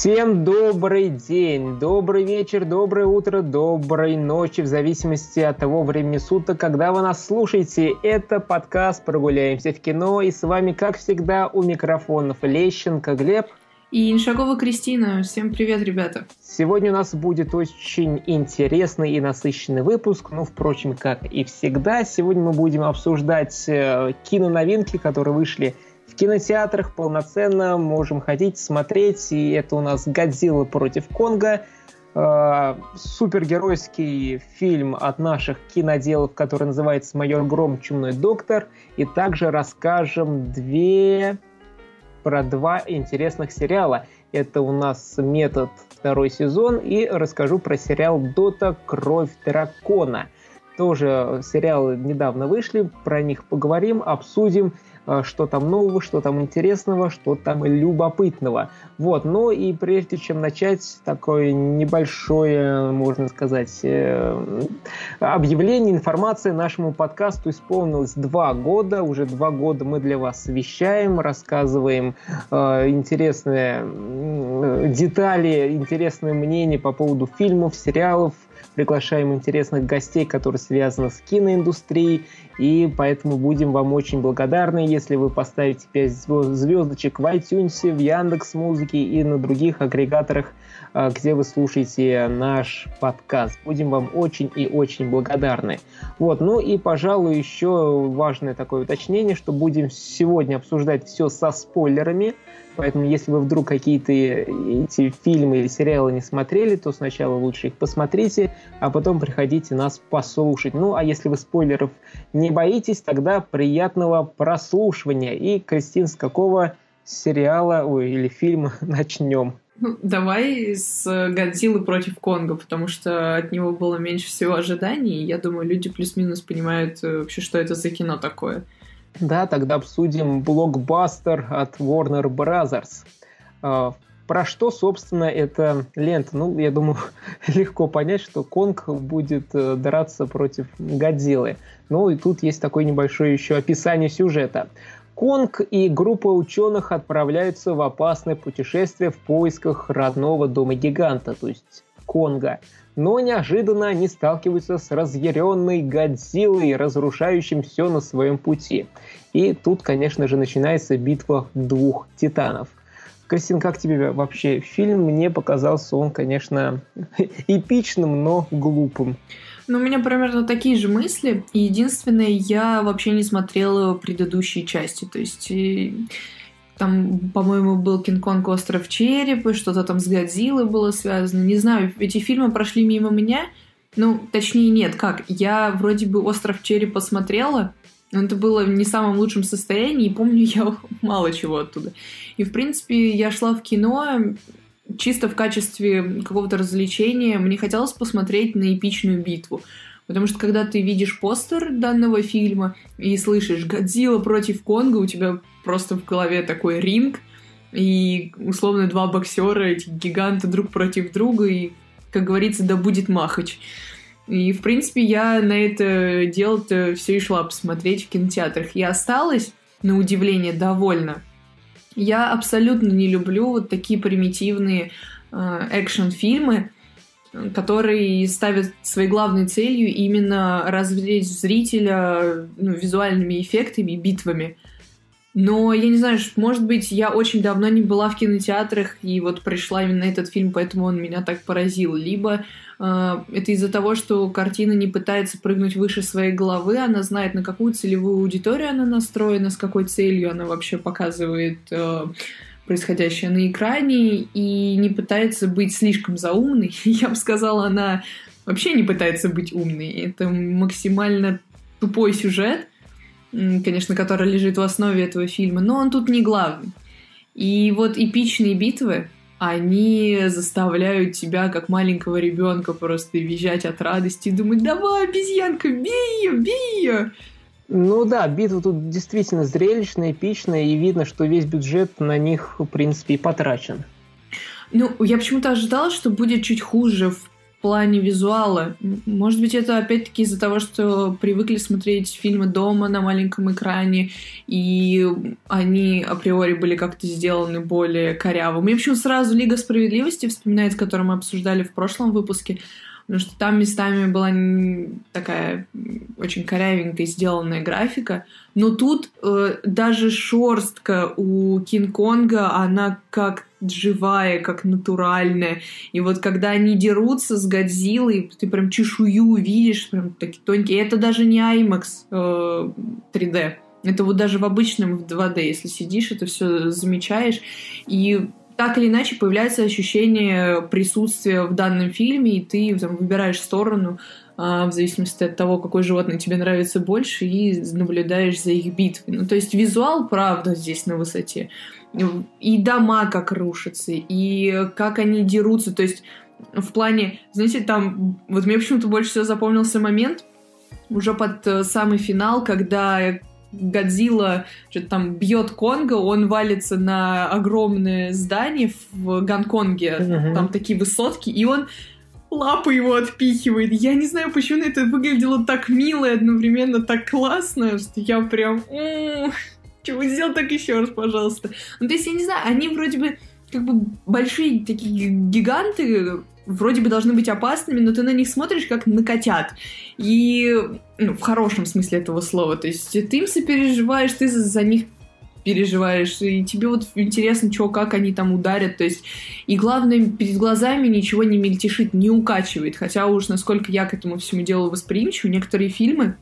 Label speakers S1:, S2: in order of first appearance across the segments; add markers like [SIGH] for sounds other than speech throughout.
S1: Всем добрый день, добрый вечер, доброе утро, доброй ночи, в зависимости от того времени суток, когда вы нас слушаете. Это подкаст «Прогуляемся в кино», и с вами, как всегда, у микрофонов Лещенко Глеб.
S2: И Иншагова Кристина. Всем привет, ребята.
S1: Сегодня у нас будет очень интересный и насыщенный выпуск. Ну, впрочем, как и всегда, сегодня мы будем обсуждать э, киноновинки, которые вышли в кинотеатрах полноценно можем ходить, смотреть. И это у нас «Годзилла против Конга», э, супергеройский фильм от наших киноделов, который называется «Майор Гром. Чумной доктор». И также расскажем две про два интересных сериала. Это у нас «Метод» второй сезон и расскажу про сериал «Дота. Кровь дракона». Тоже сериалы недавно вышли, про них поговорим, обсудим. А, что там нового, что там интересного, что там любопытного. Вот, ну и прежде чем начать такое небольшое, можно сказать, э, объявление, информация нашему подкасту исполнилось два года. Уже два года мы для вас вещаем, рассказываем э, интересные детали, интересные мнения по поводу фильмов, сериалов, приглашаем интересных гостей, которые связаны с киноиндустрией, и поэтому будем вам очень благодарны, если вы поставите 5 звездочек в iTunes, в Яндекс Музыке и на других агрегаторах, а, где вы слушаете наш подкаст. Будем вам очень и очень благодарны. Вот, ну и, пожалуй, еще важное такое уточнение, что будем сегодня обсуждать все со спойлерами, Поэтому, если вы вдруг какие-то эти фильмы или сериалы не смотрели, то сначала лучше их посмотрите, а потом приходите нас послушать. Ну, а если вы спойлеров не боитесь, тогда приятного прослушивания. И, Кристин, с какого сериала ой, или фильма [LAUGHS] начнем?
S2: Давай с Годзиллы против Конга, потому что от него было меньше всего ожиданий, и я думаю, люди плюс-минус понимают э, вообще, что это за кино такое.
S1: Да, тогда обсудим блокбастер от Warner Brothers. А, про что, собственно, эта лента? Ну, я думаю, [LAUGHS] легко понять, что Конг будет э, драться против Годзиллы. Ну, и тут есть такое небольшое еще описание сюжета. Конг и группа ученых отправляются в опасное путешествие в поисках родного дома гиганта, то есть Конга но неожиданно они сталкиваются с разъяренной Годзиллой, разрушающим все на своем пути. И тут, конечно же, начинается битва двух титанов. Кристин, как тебе вообще фильм? Мне показался он, конечно, [LAUGHS] эпичным, но глупым.
S2: Ну, у меня примерно такие же мысли. единственное, я вообще не смотрела предыдущие части. То есть там, по-моему, был Кинг-Конг Остров Черепа, что-то там с Годзиллой было связано. Не знаю, эти фильмы прошли мимо меня. Ну, точнее, нет, как? Я вроде бы Остров Черепа смотрела, но это было в не самом лучшем состоянии, и помню [LAUGHS] я мало чего оттуда. И, в принципе, я шла в кино чисто в качестве какого-то развлечения. Мне хотелось посмотреть на эпичную битву. Потому что когда ты видишь постер данного фильма и слышишь «Годзилла против Конга», у тебя просто в голове такой ринг, и условно два боксера, эти гиганты друг против друга, и, как говорится, да будет махач. И, в принципе, я на это дело-то все и шла посмотреть в кинотеатрах. Я осталась, на удивление, довольна. Я абсолютно не люблю вот такие примитивные э, экшн-фильмы, которые ставят своей главной целью именно развлечь зрителя ну, визуальными эффектами, битвами. Но я не знаю, может быть, я очень давно не была в кинотеатрах, и вот пришла именно этот фильм, поэтому он меня так поразил. Либо э, это из-за того, что картина не пытается прыгнуть выше своей головы, она знает, на какую целевую аудиторию она настроена, с какой целью она вообще показывает э, происходящее на экране и не пытается быть слишком заумной. [LAUGHS] Я бы сказала, она вообще не пытается быть умной. Это максимально тупой сюжет, конечно, который лежит в основе этого фильма, но он тут не главный. И вот эпичные битвы, они заставляют тебя, как маленького ребенка, просто визжать от радости и думать, давай, обезьянка, бей ее, бей ее.
S1: Ну да, битва тут действительно зрелищная, эпичная, и видно, что весь бюджет на них, в принципе, и потрачен.
S2: Ну, я почему-то ожидала, что будет чуть хуже в плане визуала. Может быть, это опять-таки из-за того, что привыкли смотреть фильмы дома на маленьком экране, и они априори были как-то сделаны более коряво. Мне почему сразу Лига справедливости вспоминается, которую мы обсуждали в прошлом выпуске, потому что там местами была такая очень корявенькая сделанная графика, но тут э, даже шорстка у Кинг-Конга, она как живая, как натуральная. И вот когда они дерутся с Годзиллой, ты прям чешую видишь, прям такие тонкие. И это даже не IMAX э, 3D. Это вот даже в обычном в 2D, если сидишь, это все замечаешь. И так или иначе появляется ощущение присутствия в данном фильме, и ты там, выбираешь сторону а, в зависимости от того, какое животное тебе нравится больше, и наблюдаешь за их битвой. Ну, то есть визуал, правда, здесь на высоте. И дома как рушатся, и как они дерутся. То есть в плане, знаете, там, вот мне почему-то больше всего запомнился момент, уже под э, самый финал, когда Годзилла что-то там бьет Конга, он валится на огромное здание в Гонконге, uh-huh. там такие высотки, и он лапы его отпихивает. Я не знаю, почему это выглядело так мило и одновременно так классно, что я прям... Чего сделал так еще раз, пожалуйста. Ну, то есть, я не знаю, они вроде бы как бы большие такие гиганты, вроде бы должны быть опасными, но ты на них смотришь как на котят. И ну, в хорошем смысле этого слова. То есть ты им сопереживаешь, ты за, за них переживаешь, и тебе вот интересно, что, как они там ударят, то есть, и главное, перед глазами ничего не мельтешит, не укачивает, хотя уж насколько я к этому всему делу восприимчив, некоторые фильмы,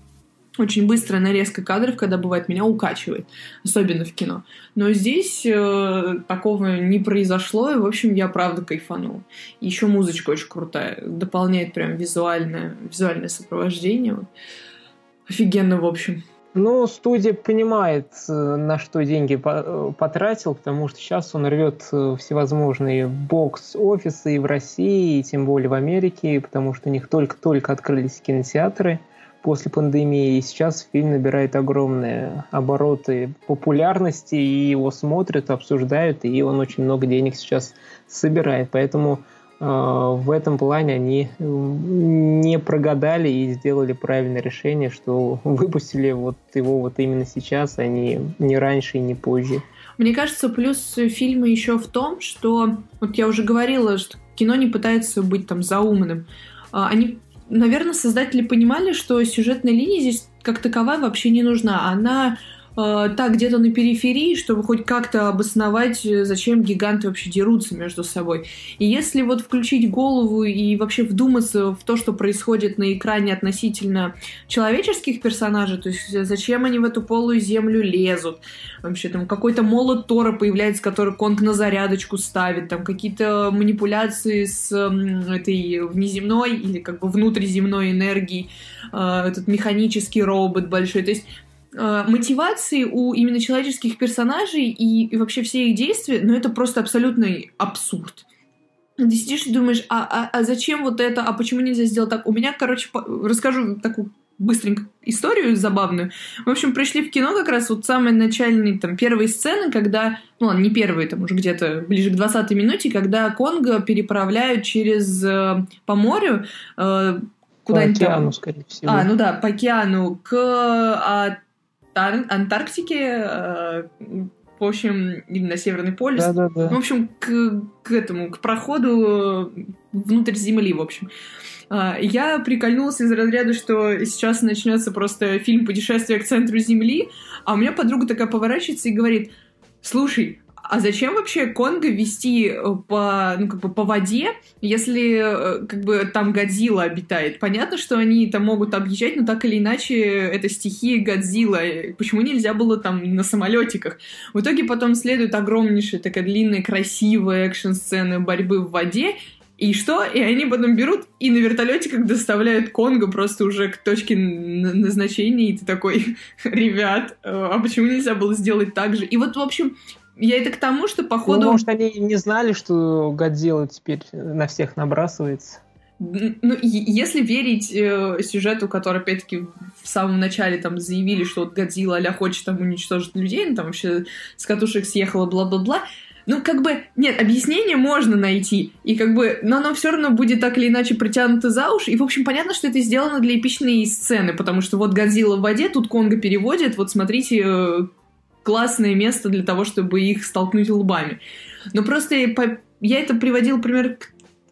S2: очень быстрая нарезка кадров, когда бывает, меня укачивает, особенно в кино. Но здесь э, такого не произошло, и, в общем, я правда кайфанул. Еще музычка очень крутая, дополняет прям визуальное, визуальное сопровождение. Офигенно, в общем.
S1: Ну, студия понимает, э, на что деньги э, потратил, потому что сейчас он рвет э, всевозможные бокс-офисы и в России, и тем более в Америке, потому что у них только-только открылись кинотеатры – после пандемии. И сейчас фильм набирает огромные обороты популярности, и его смотрят, обсуждают, и он очень много денег сейчас собирает. Поэтому в этом плане они не прогадали и сделали правильное решение, что выпустили вот его вот именно сейчас, а не, не раньше и не позже.
S2: Мне кажется, плюс фильма еще в том, что, вот я уже говорила, что кино не пытается быть там заумным. А, они наверное, создатели понимали, что сюжетная линия здесь как таковая вообще не нужна. Она э, так где-то на периферии, чтобы хоть как-то обосновать, э, зачем гиганты вообще дерутся между собой. И если вот включить голову и вообще вдуматься в то, что происходит на экране относительно человеческих персонажей, то есть зачем они в эту полую землю лезут, вообще там какой-то молот Тора появляется, который Конг на зарядочку ставит, там какие-то манипуляции с этой внеземной или как бы внутриземной энергией, э, этот механический робот большой, то есть Э, мотивации у именно человеческих персонажей и, и вообще все их действия, ну это просто абсолютный абсурд. Ты сидишь и думаешь, а, а, а зачем вот это, а почему нельзя сделать так? У меня, короче, по... расскажу такую быстренько историю забавную. В общем, пришли в кино как раз вот самые начальные, там, первые сцены, когда, ну ладно, не первые, там уже где-то ближе к 20 минуте, когда Конго переправляют через, э, по морю, э,
S1: куда-нибудь По океану, там. скорее всего.
S2: А, ну да, по океану, к а, Антарктике, э, в общем, или на Северный полюс.
S1: Да, да, да.
S2: В общем, к, к этому, к проходу внутрь Земли, в общем. А, я прикольнулась из разряда, что сейчас начнется просто фильм «Путешествие к центру Земли», а у меня подруга такая поворачивается и говорит, слушай, а зачем вообще Конго вести э, по, ну, как бы по воде, если э, как бы там Годзилла обитает? Понятно, что они там могут объезжать, но так или иначе это стихия Годзилла. Почему нельзя было там на самолетиках? В итоге потом следует огромнейшая такая длинная красивая экшн-сцена борьбы в воде, и что? И они потом берут и на вертолетиках доставляют Конго просто уже к точке назначения, и ты такой, [LAUGHS] ребят, э, а почему нельзя было сделать так же? И вот, в общем, я это к тому, что походу...
S1: Ну, может, они не знали, что Годзилла теперь на всех набрасывается?
S2: Ну, если верить э, сюжету, который, опять-таки, в самом начале там заявили, что вот Годзилла а хочет там уничтожить людей, ну, там вообще с катушек съехала, бла-бла-бла, ну, как бы, нет, объяснение можно найти, и как бы, но оно все равно будет так или иначе притянуто за уши, и, в общем, понятно, что это сделано для эпичной сцены, потому что вот Годзилла в воде, тут Конго переводит, вот смотрите, э, классное место для того, чтобы их столкнуть лбами. Но просто я это приводил пример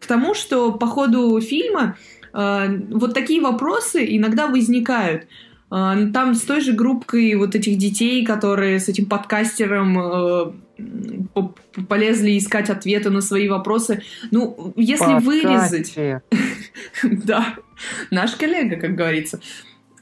S2: к, тому, что по ходу фильма э, вот такие вопросы иногда возникают. Э, там с той же группкой вот этих детей, которые с этим подкастером э, полезли искать ответы на свои вопросы. Ну, если вырезать... [LAUGHS] Да, наш коллега, как говорится.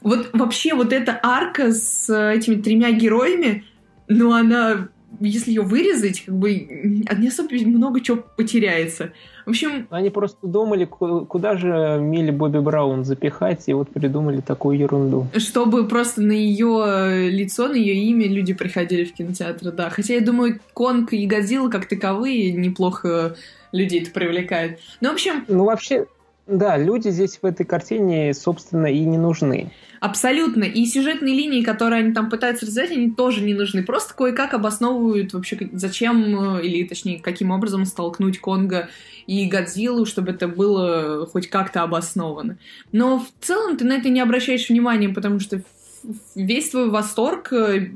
S2: Вот вообще вот эта арка с этими тремя героями, ну, она если ее вырезать, как бы не особо много чего потеряется. В общем...
S1: Они просто думали, куда же Милли Бобби Браун запихать, и вот придумали такую ерунду.
S2: Чтобы просто на ее лицо, на ее имя люди приходили в кинотеатр, да. Хотя я думаю, Конг и Годзилла как таковые неплохо людей это привлекают. Ну, в общем...
S1: Ну, вообще, да, люди здесь в этой картине, собственно, и не нужны.
S2: Абсолютно. И сюжетные линии, которые они там пытаются развивать, они тоже не нужны. Просто кое-как обосновывают вообще, зачем, э, или точнее, каким образом столкнуть Конга и Годзиллу, чтобы это было хоть как-то обосновано. Но в целом ты на это не обращаешь внимания, потому что весь твой восторг, э,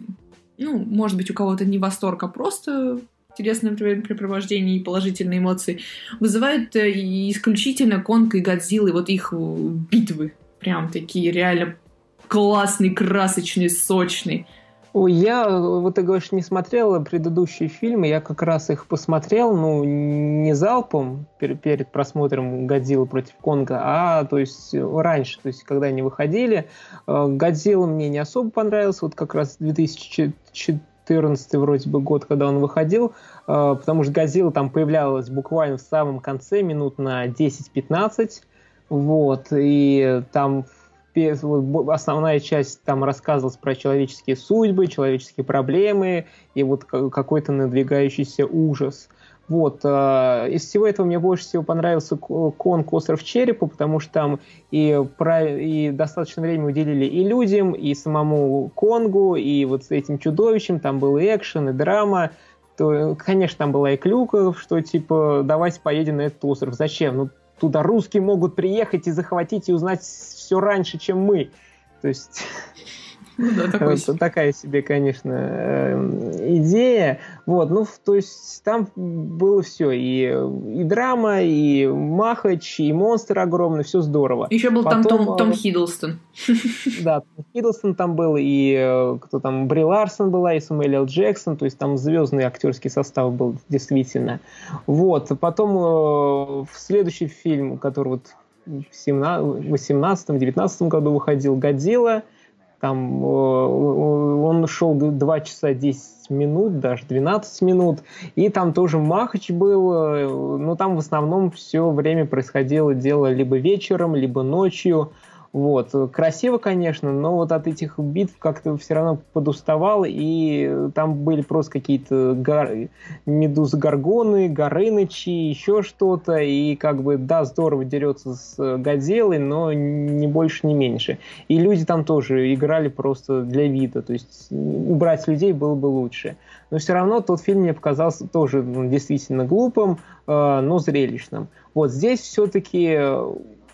S2: ну, может быть, у кого-то не восторг, а просто интересное времяпрепровождение и положительные эмоции, вызывают э, исключительно Конг и Годзиллы, вот их битвы. Прям такие реально классный, красочный, сочный.
S1: Я, вот ты говоришь, не смотрел предыдущие фильмы, я как раз их посмотрел, ну, не залпом перед, перед просмотром «Годзилла против Конга», а, то есть, раньше, то есть, когда они выходили. Э, «Годзилла» мне не особо понравился, вот как раз 2014 вроде бы год, когда он выходил, э, потому что «Годзилла» там появлялась буквально в самом конце, минут на 10-15, вот, и там основная часть там рассказывалась про человеческие судьбы, человеческие проблемы и вот какой-то надвигающийся ужас. Вот. Э, из всего этого мне больше всего понравился Конг «Остров черепа», потому что там и, и достаточно времени уделили и людям, и самому Конгу, и вот с этим чудовищем. Там был и экшен, и драма. То, конечно, там была и клюка, что типа давайте поедем на этот остров. Зачем? Ну, туда русские могут приехать и захватить и узнать все раньше, чем мы. То есть [LAUGHS] [LAUGHS] да, такой... такая себе, конечно, эм, идея. Вот, ну, то есть там было все. И, и драма, и Махач, и монстр огромный, все здорово.
S2: Еще был Потом, там Том, Том Хиддлстон. [LAUGHS]
S1: Да, Том Хиддлстон там был, и э, кто там, Бри Ларсон была, и Самуэль Л. Джексон, то есть там звездный актерский состав был действительно. Вот, потом э, в следующий фильм, который вот в 18-19 году выходил «Годзилла», там он шел 2 часа 10 минут, даже 12 минут. И там тоже Махач был. Э, но там в основном все время происходило дело либо вечером, либо ночью. Вот. Красиво, конечно, но вот от этих битв как-то все равно подуставал, и там были просто какие-то гар... медузы-горгоны, горынычи, еще что-то, и как бы, да, здорово дерется с Годзиллой, но не больше, не меньше. И люди там тоже играли просто для вида, то есть убрать людей было бы лучше. Но все равно тот фильм мне показался тоже ну, действительно глупым, э, но зрелищным. Вот здесь все-таки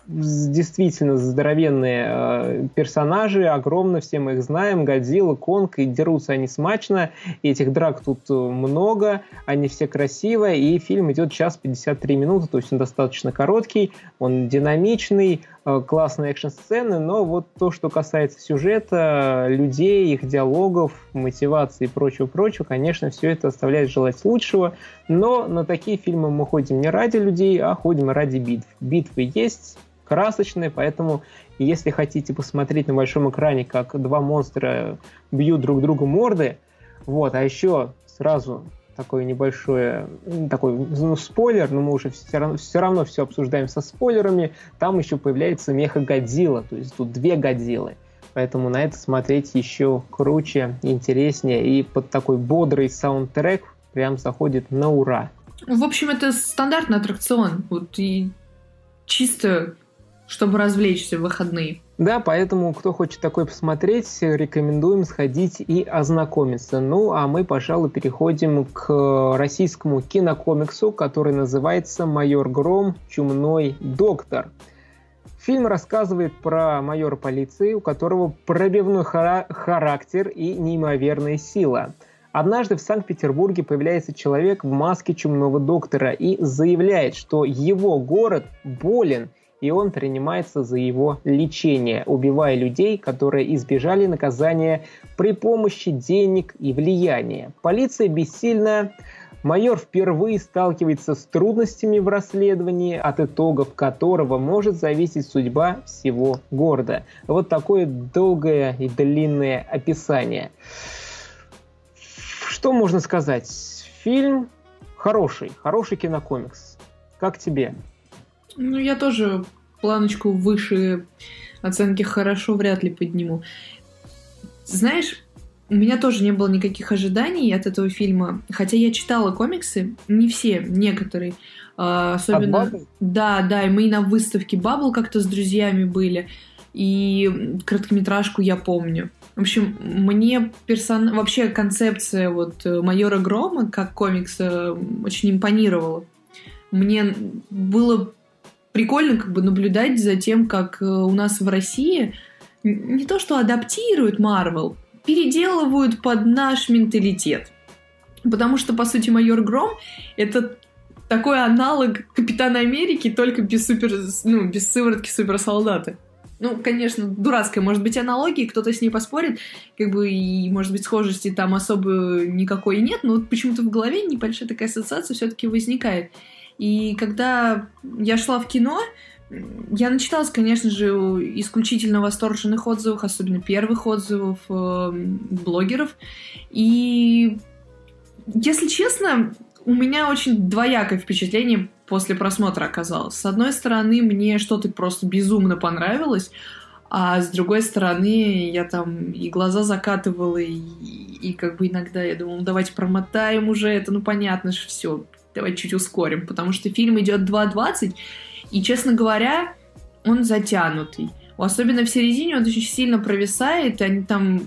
S1: действительно здоровенные э, персонажи, огромно, все мы их знаем, Годзилла, Конг, и дерутся они смачно, и этих драк тут э, много, они все красивые, и фильм идет час 53 минуты, то есть он достаточно короткий, он динамичный, э, классные экшн-сцены, но вот то, что касается сюжета, людей, их диалогов, мотивации и прочего-прочего, конечно, все это оставляет желать лучшего, но на такие фильмы мы ходим не ради людей, а ходим ради битв. Битвы есть, красочные, поэтому если хотите посмотреть на большом экране, как два монстра бьют друг другу морды, вот, а еще сразу такой небольшой такой ну, спойлер, но мы уже все равно, все равно все обсуждаем со спойлерами, там еще появляется меха Годзилла, то есть тут две Годзиллы. Поэтому на это смотреть еще круче, интереснее. И под такой бодрый саундтрек прям заходит на ура.
S2: В общем, это стандартный аттракцион. Вот и чисто чтобы развлечься в выходные.
S1: Да, поэтому, кто хочет такой посмотреть, рекомендуем сходить и ознакомиться. Ну, а мы, пожалуй, переходим к российскому кинокомиксу, который называется «Майор Гром. Чумной доктор». Фильм рассказывает про майора полиции, у которого пробивной хара- характер и неимоверная сила. Однажды в Санкт-Петербурге появляется человек в маске чумного доктора и заявляет, что его город болен, и он принимается за его лечение, убивая людей, которые избежали наказания при помощи денег и влияния. Полиция бессильна, Майор впервые сталкивается с трудностями в расследовании, от итогов которого может зависеть судьба всего города. Вот такое долгое и длинное описание. Что можно сказать? Фильм хороший, хороший кинокомикс. Как тебе?
S2: Ну, я тоже планочку выше оценки хорошо вряд ли подниму. Знаешь, у меня тоже не было никаких ожиданий от этого фильма, хотя я читала комиксы, не все, некоторые. А, особенно... Да, да, и мы на выставке Бабл как-то с друзьями были, и короткометражку я помню. В общем, мне персон... вообще концепция вот э, майора Грома как комикса очень импонировала. Мне было прикольно как бы наблюдать за тем, как э, у нас в России не то что адаптируют Марвел, переделывают под наш менталитет. Потому что, по сути, майор Гром — это такой аналог Капитана Америки, только без, супер, ну, без сыворотки суперсолдата. Ну, конечно, дурацкая может быть аналогия, кто-то с ней поспорит, как бы, и, может быть, схожести там особо никакой нет, но вот почему-то в голове небольшая такая ассоциация все-таки возникает. И когда я шла в кино, я начиталась, конечно же, исключительно восторженных отзывов, особенно первых отзывов э, блогеров. И, если честно, у меня очень двоякое впечатление после просмотра оказалось. С одной стороны, мне что-то просто безумно понравилось, а с другой стороны, я там и глаза закатывала, и, и как бы иногда я думала, ну давайте промотаем уже это, ну понятно же все, давайте чуть ускорим, потому что фильм идет 2.20, и, честно говоря, он затянутый. Особенно в середине он очень сильно провисает, и они там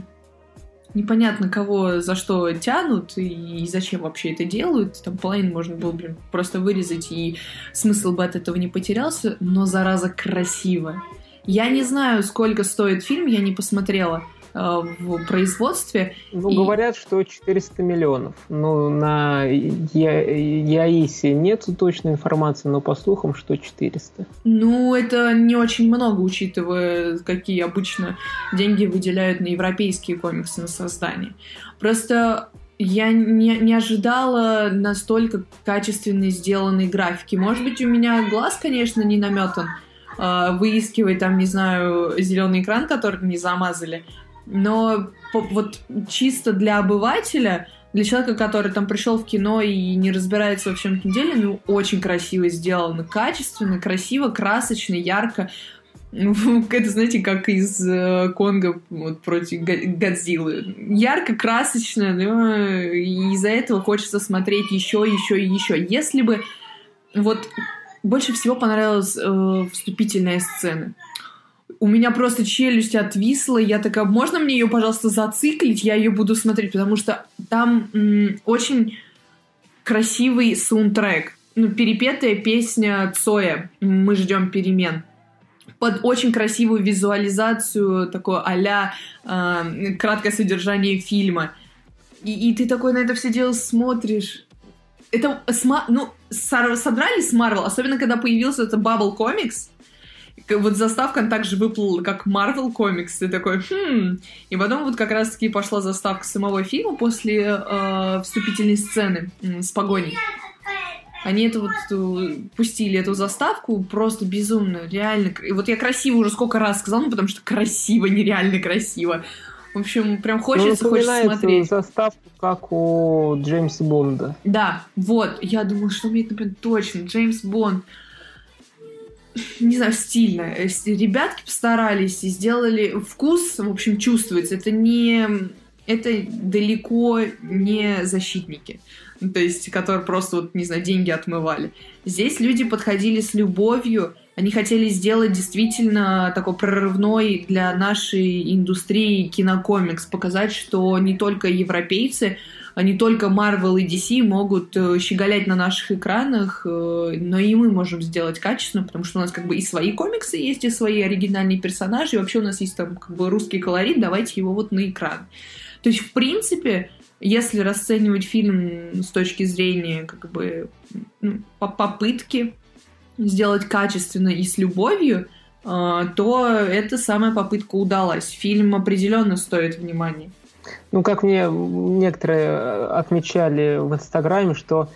S2: непонятно кого за что тянут и зачем вообще это делают. Там половину можно было, блин, просто вырезать, и смысл бы от этого не потерялся, но зараза красиво. Я не знаю, сколько стоит фильм, я не посмотрела. Э, в производстве.
S1: Ну, и... говорят, что 400 миллионов. Ну, на Я... Яисе нет точной информации, но по слухам, что 400.
S2: Ну, это не очень много, учитывая, какие обычно деньги выделяют на европейские комиксы на создание. Просто я не, не ожидала настолько качественно сделанной графики. Может быть, у меня глаз, конечно, не наметан, э, выискивать там, не знаю, зеленый экран, который не замазали но вот чисто для обывателя, для человека, который там пришел в кино и не разбирается во всем этом деле, ну, очень красиво сделано, качественно, красиво, красочно, ярко. Ну, [LAUGHS] это, знаете, как из э, Конга вот, против Годзиллы. Ярко, красочно, да, и из-за этого хочется смотреть еще, еще и еще. Если бы вот больше всего понравилась э, вступительная сцена у меня просто челюсть отвисла, я такая, можно мне ее, пожалуйста, зациклить, я ее буду смотреть, потому что там м- очень красивый саундтрек, ну, перепетая песня Цоя «Мы ждем перемен» под очень красивую визуализацию, такое а-ля э, краткое содержание фильма. И, и ты такой на это все дело смотришь. Это, сма- ну, содрали с Marvel, особенно когда появился это Bubble Comics, вот заставка также выплыла, как Marvel Comics. Ты такой, хм. И потом вот как раз-таки пошла заставка самого фильма после э, вступительной сцены э, с погоней. Они это вот э, пустили, эту заставку, просто безумно, реально. И вот я красиво уже сколько раз сказала, ну, потому что красиво, нереально красиво. В общем, прям хочется, ну, хочется смотреть.
S1: заставку, как у Джеймса Бонда.
S2: Да, вот. Я думаю, что мне, например, точно, Джеймс Бонд не знаю, стильно. Э, ребятки постарались и сделали вкус, в общем, чувствуется. Это не... Это далеко не защитники. то есть, которые просто, вот, не знаю, деньги отмывали. Здесь люди подходили с любовью Они хотели сделать действительно такой прорывной для нашей индустрии кинокомикс, показать, что не только европейцы, не только Marvel и DC могут э, щеголять на наших экранах, э, но и мы можем сделать качественно, потому что у нас как бы и свои комиксы есть, и свои оригинальные персонажи, и вообще у нас есть там как бы русский колорит, давайте его вот на экран. То есть, в принципе, если расценивать фильм с точки зрения как бы ну, попытки сделать качественно и с любовью, э, то эта самая попытка удалась. Фильм определенно стоит внимания.
S1: Ну, как мне некоторые э, отмечали в Инстаграме, что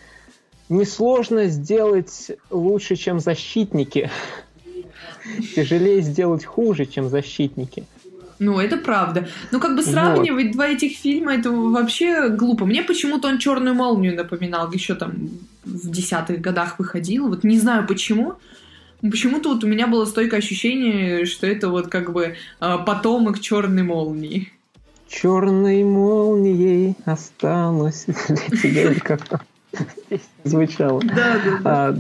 S1: несложно сделать лучше, чем защитники. [LAUGHS] Тяжелее сделать хуже, чем защитники.
S2: Ну, это правда. Ну, как бы сравнивать вот. два этих фильма, это вообще глупо. Мне почему-то он черную молнию напоминал, еще там в десятых годах выходил. Вот не знаю почему. Почему-то вот у меня было стойкое ощущение, что это вот как бы а, потомок черной молнии.
S1: Черной молнией осталось [LAUGHS] для тебя, как звучало.
S2: Да, да, да. А,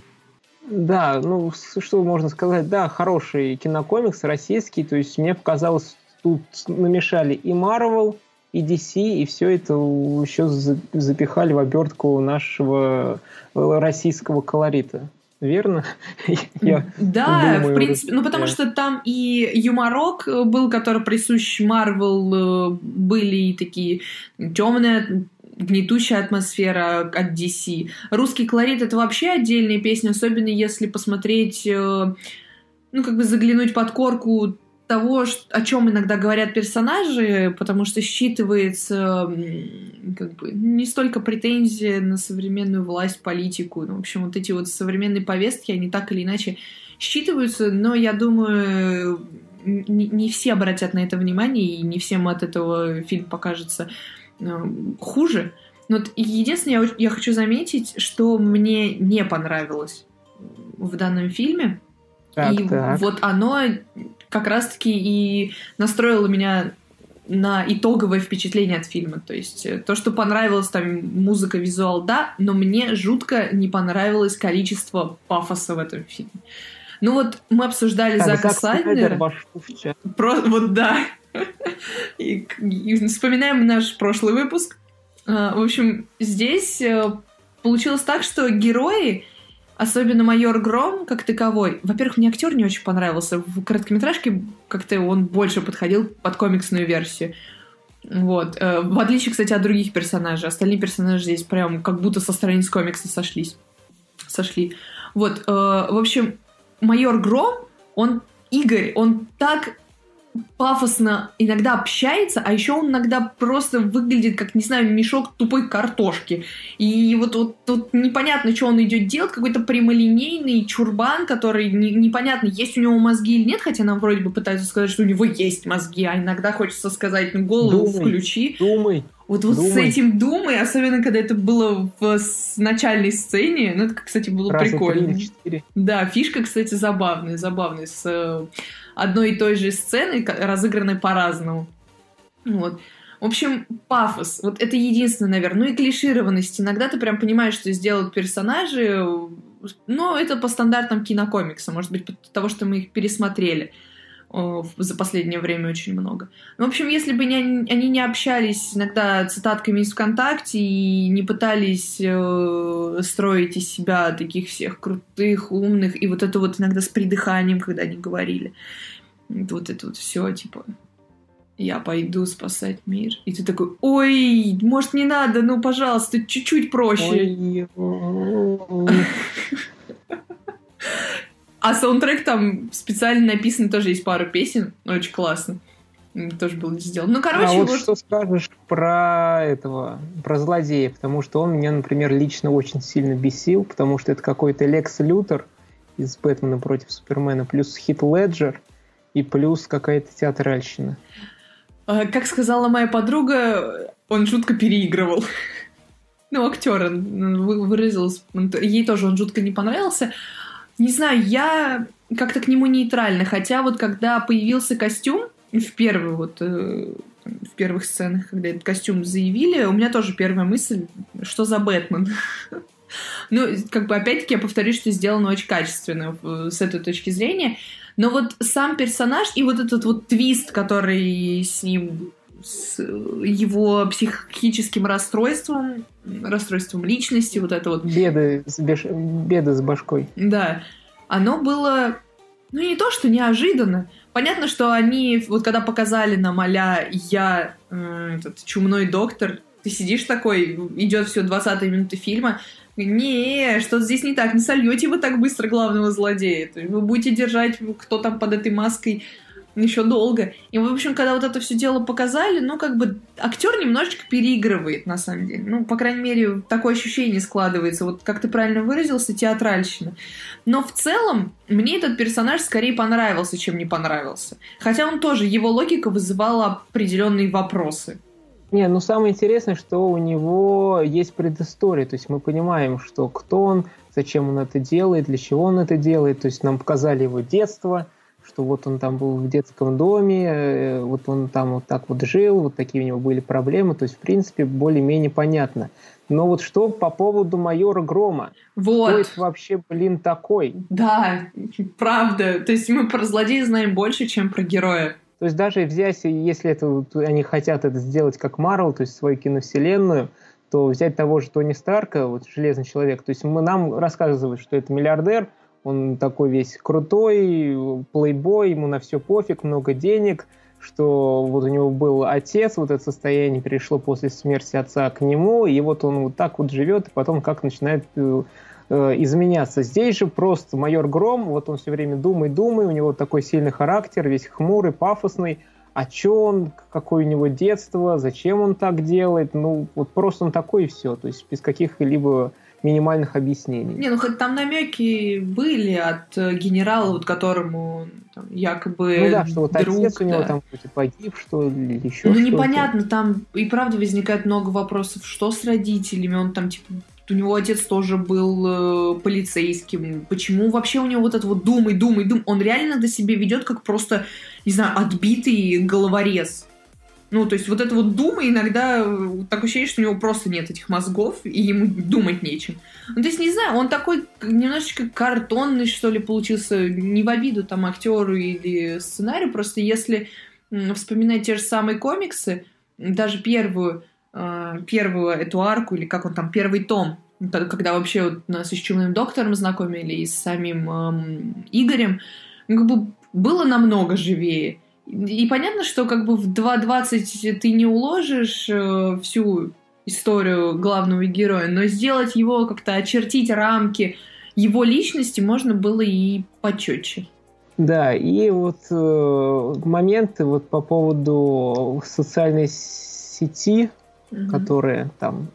S1: да, ну, что можно сказать, да, хороший кинокомикс, российский, то есть мне показалось, тут намешали и Marvel, и DC, и все это еще запихали в обертку нашего э, российского колорита. Верно? [LAUGHS]
S2: Я да, думаю, в принципе, ну потому что там и юморок был, который присущ Marvel, э, были и такие темные гнетущая атмосфера от DC. Русский колорит — это вообще отдельная песня, особенно если посмотреть, э, ну, как бы заглянуть под корку того, о чем иногда говорят персонажи, потому что считывается как бы не столько претензия на современную власть, политику, ну, в общем, вот эти вот современные повестки, они так или иначе считываются, но я думаю, не, не все обратят на это внимание, и не всем от этого фильм покажется э, хуже. Но вот единственное, я, я хочу заметить, что мне не понравилось в данном фильме. Так, и так. вот оно как раз-таки и настроило меня на итоговое впечатление от фильма. То есть э, то, что понравилось, там музыка, визуал, да, но мне жутко не понравилось количество пафоса в этом фильме. Ну вот мы обсуждали как, Зака Слайдера. Про, вот да. и, и вспоминаем наш прошлый выпуск. А, в общем, здесь э, получилось так, что герои Особенно майор Гром как таковой. Во-первых, мне актер не очень понравился. В короткометражке как-то он больше подходил под комиксную версию. Вот. Э, в отличие, кстати, от других персонажей. Остальные персонажи здесь прям как будто со страниц комикса сошлись. Сошли. Вот. Э, в общем, майор Гром, он Игорь, он так пафосно иногда общается, а еще он иногда просто выглядит как, не знаю, мешок тупой картошки. И вот, вот тут непонятно, что он идет делать, какой-то прямолинейный чурбан, который не, непонятно, есть у него мозги или нет, хотя нам вроде бы пытаются сказать, что у него есть мозги, а иногда хочется сказать, ну, голову думай, включи.
S1: Думай.
S2: Вот, вот
S1: думай.
S2: с этим думай, особенно когда это было в начальной сцене, ну, это, кстати, было Раза прикольно. 3 да, фишка, кстати, забавная, забавная, с э, одной и той же сцены, разыгранной по-разному. Вот. В общем, пафос. Вот это единственное, наверное. Ну и клишированность. Иногда ты прям понимаешь, что сделают персонажи, но это по стандартам кинокомикса. Может быть, потому того, что мы их пересмотрели за последнее время очень много. Ну, в общем, если бы не, они не общались иногда цитатками из ВКонтакте и не пытались э, строить из себя таких всех крутых, умных, и вот это вот иногда с придыханием, когда они говорили, вот это вот все, типа, я пойду спасать мир. И ты такой, ой, может, не надо, ну, пожалуйста, чуть-чуть проще. А саундтрек там специально написан, тоже есть пару песен, очень классно. Тоже был сделан. Ну, короче,
S1: а вот, вот что скажешь про этого, про злодея, потому что он меня, например, лично очень сильно бесил, потому что это какой-то Лекс Лютер из Бэтмена против Супермена, плюс Хит Леджер и плюс какая-то театральщина.
S2: А, как сказала моя подруга, он жутко переигрывал. Ну, актер выразился, ей тоже он жутко не понравился. Не знаю, я как-то к нему нейтрально, хотя вот когда появился костюм, в первый вот э, в первых сценах, когда этот костюм заявили, у меня тоже первая мысль, что за Бэтмен. [LAUGHS] Ну, как бы, опять-таки, я повторюсь, что сделано очень качественно с этой точки зрения. Но вот сам персонаж и вот этот вот твист, который с ним с его психическим расстройством, расстройством личности, вот это вот.
S1: Беды с, беш... Беды с башкой.
S2: Да. Оно было, ну не то, что неожиданно. Понятно, что они, вот когда показали нам а я, э, этот чумной доктор, ты сидишь такой, идет все 20 минуты фильма, не, что здесь не так, не сольете вы так быстро главного злодея. То есть вы будете держать, кто там под этой маской еще долго. И, в общем, когда вот это все дело показали, ну, как бы актер немножечко переигрывает, на самом деле. Ну, по крайней мере, такое ощущение складывается. Вот как ты правильно выразился, театральщина. Но в целом, мне этот персонаж скорее понравился, чем не понравился. Хотя он тоже, его логика вызывала определенные вопросы.
S1: Не, ну самое интересное, что у него есть предыстория, то есть мы понимаем, что кто он, зачем он это делает, для чего он это делает, то есть нам показали его детство, что вот он там был в детском доме, э, вот он там вот так вот жил, вот такие у него были проблемы, то есть, в принципе, более-менее понятно. Но вот что по поводу майора Грома?
S2: Вот.
S1: Кто это вообще, блин, такой?
S2: Да, правда. То есть мы про злодея знаем больше, чем про героя.
S1: То есть даже взять, если это, они хотят это сделать как Марвел, то есть свою киновселенную, то взять того же Тони Старка, вот Железный Человек, то есть мы, нам рассказывают, что это миллиардер, он такой весь крутой, плейбой, ему на все пофиг, много денег, что вот у него был отец, вот это состояние перешло после смерти отца к нему, и вот он вот так вот живет, и потом как начинает э, изменяться. Здесь же просто майор Гром, вот он все время думает, думает, у него такой сильный характер, весь хмурый, пафосный, а что он, какое у него детство, зачем он так делает, ну вот просто он такой и все, то есть без каких-либо минимальных объяснений.
S2: Не, ну хоть там намеки были от э, генерала, вот которому там, якобы
S1: Ну да, что вот
S2: друг,
S1: отец у него
S2: да.
S1: там хоть погиб, что ли, еще
S2: Ну непонятно, там и правда возникает много вопросов, что с родителями, он там типа у него отец тоже был э, полицейским. Почему вообще у него вот это вот думай, думай, думай? Он реально до себя ведет как просто, не знаю, отбитый головорез. Ну, то есть вот это вот дума иногда э, такое ощущение, что у него просто нет этих мозгов, и ему думать нечем. Ну, то есть, не знаю, он такой немножечко картонный, что ли, получился, не в обиду там актеру или сценарию, просто если вспоминать те же самые комиксы, даже первую, первую эту арку, или как он там, первый том, когда вообще вот нас с Чумным Доктором знакомили, и с самим эм, Игорем, ну, как бы было намного живее. И понятно, что как бы в 2.20 ты не уложишь э, всю историю главного героя, но сделать его как-то, очертить рамки его личности можно было и почетче.
S1: Да, и вот э, моменты вот по поводу социальной сети,
S2: Мгм.
S1: которая там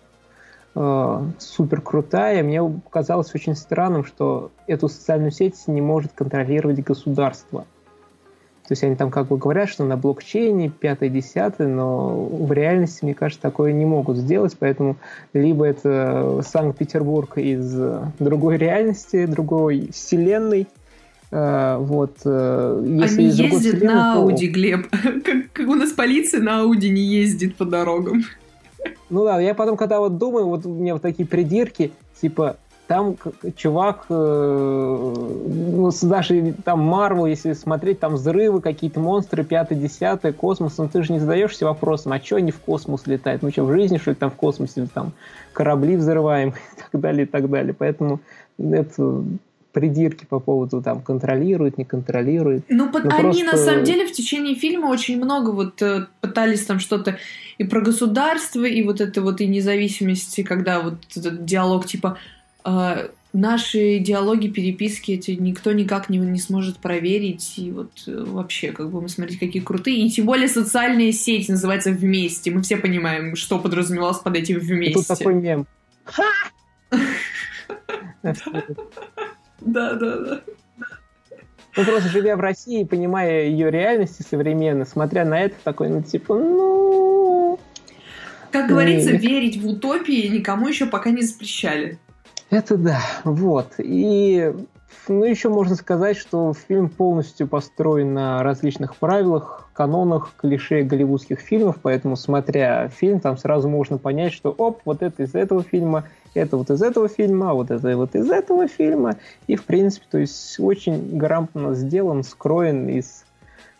S1: э, супер крутая, мне показалось очень странным, что эту социальную сеть не может контролировать государство. То есть они там как бы говорят, что на блокчейне пятое, десятое, но в реальности, мне кажется, такое не могут сделать, поэтому либо это Санкт-Петербург из э, другой реальности, другой вселенной, э, вот. э, Если
S2: Они ездят на
S1: то-
S2: Ауди, Глеб. [LAUGHS] Как, как у нас полиция на Ауди не ездит по дорогам.
S1: Ну да, я потом, когда вот думаю, вот у меня вот такие придирки, типа, там чувак, э, ну, даже там Марвел, если смотреть, там взрывы, какие-то монстры, пятое, десятое, космос, ну ты же не задаешься вопросом, а что они в космос летают? Ну что, в жизни, что ли, там в космосе, там корабли взрываем [LAUGHS] и так далее, и так далее. Поэтому это придирки по поводу там контролирует, не контролирует.
S2: Ну, под-
S1: Ну,
S2: они на
S1: просто-
S2: самом деле в течение фильма очень много вот э, пытались там что-то и про государство, и вот это вот и независимости, когда вот этот диалог типа э, наши диалоги, переписки эти никто никак не, не сможет проверить, и вот э, вообще, как бы мы смотрите, какие крутые, и тем более социальная сеть называется «Вместе», мы все понимаем, что подразумевалось под этим
S1: И
S2: «Вместе».
S1: тут такой мем.
S2: Да, да, да.
S1: Ну, просто живя в России, понимая ее реальности современно, смотря на это, такой, ну, типа, ну...
S2: Как говорится,
S1: Не.
S2: верить в утопии никому еще пока не запрещали.
S1: Это да, вот. И, ну, еще можно сказать, что фильм полностью построен на различных правилах, канонах, клише голливудских фильмов, поэтому, смотря фильм, там сразу можно понять, что, оп, вот это из этого фильма, это вот из этого фильма, вот это вот из этого фильма. И, в принципе, то есть очень грамотно сделан, скроен из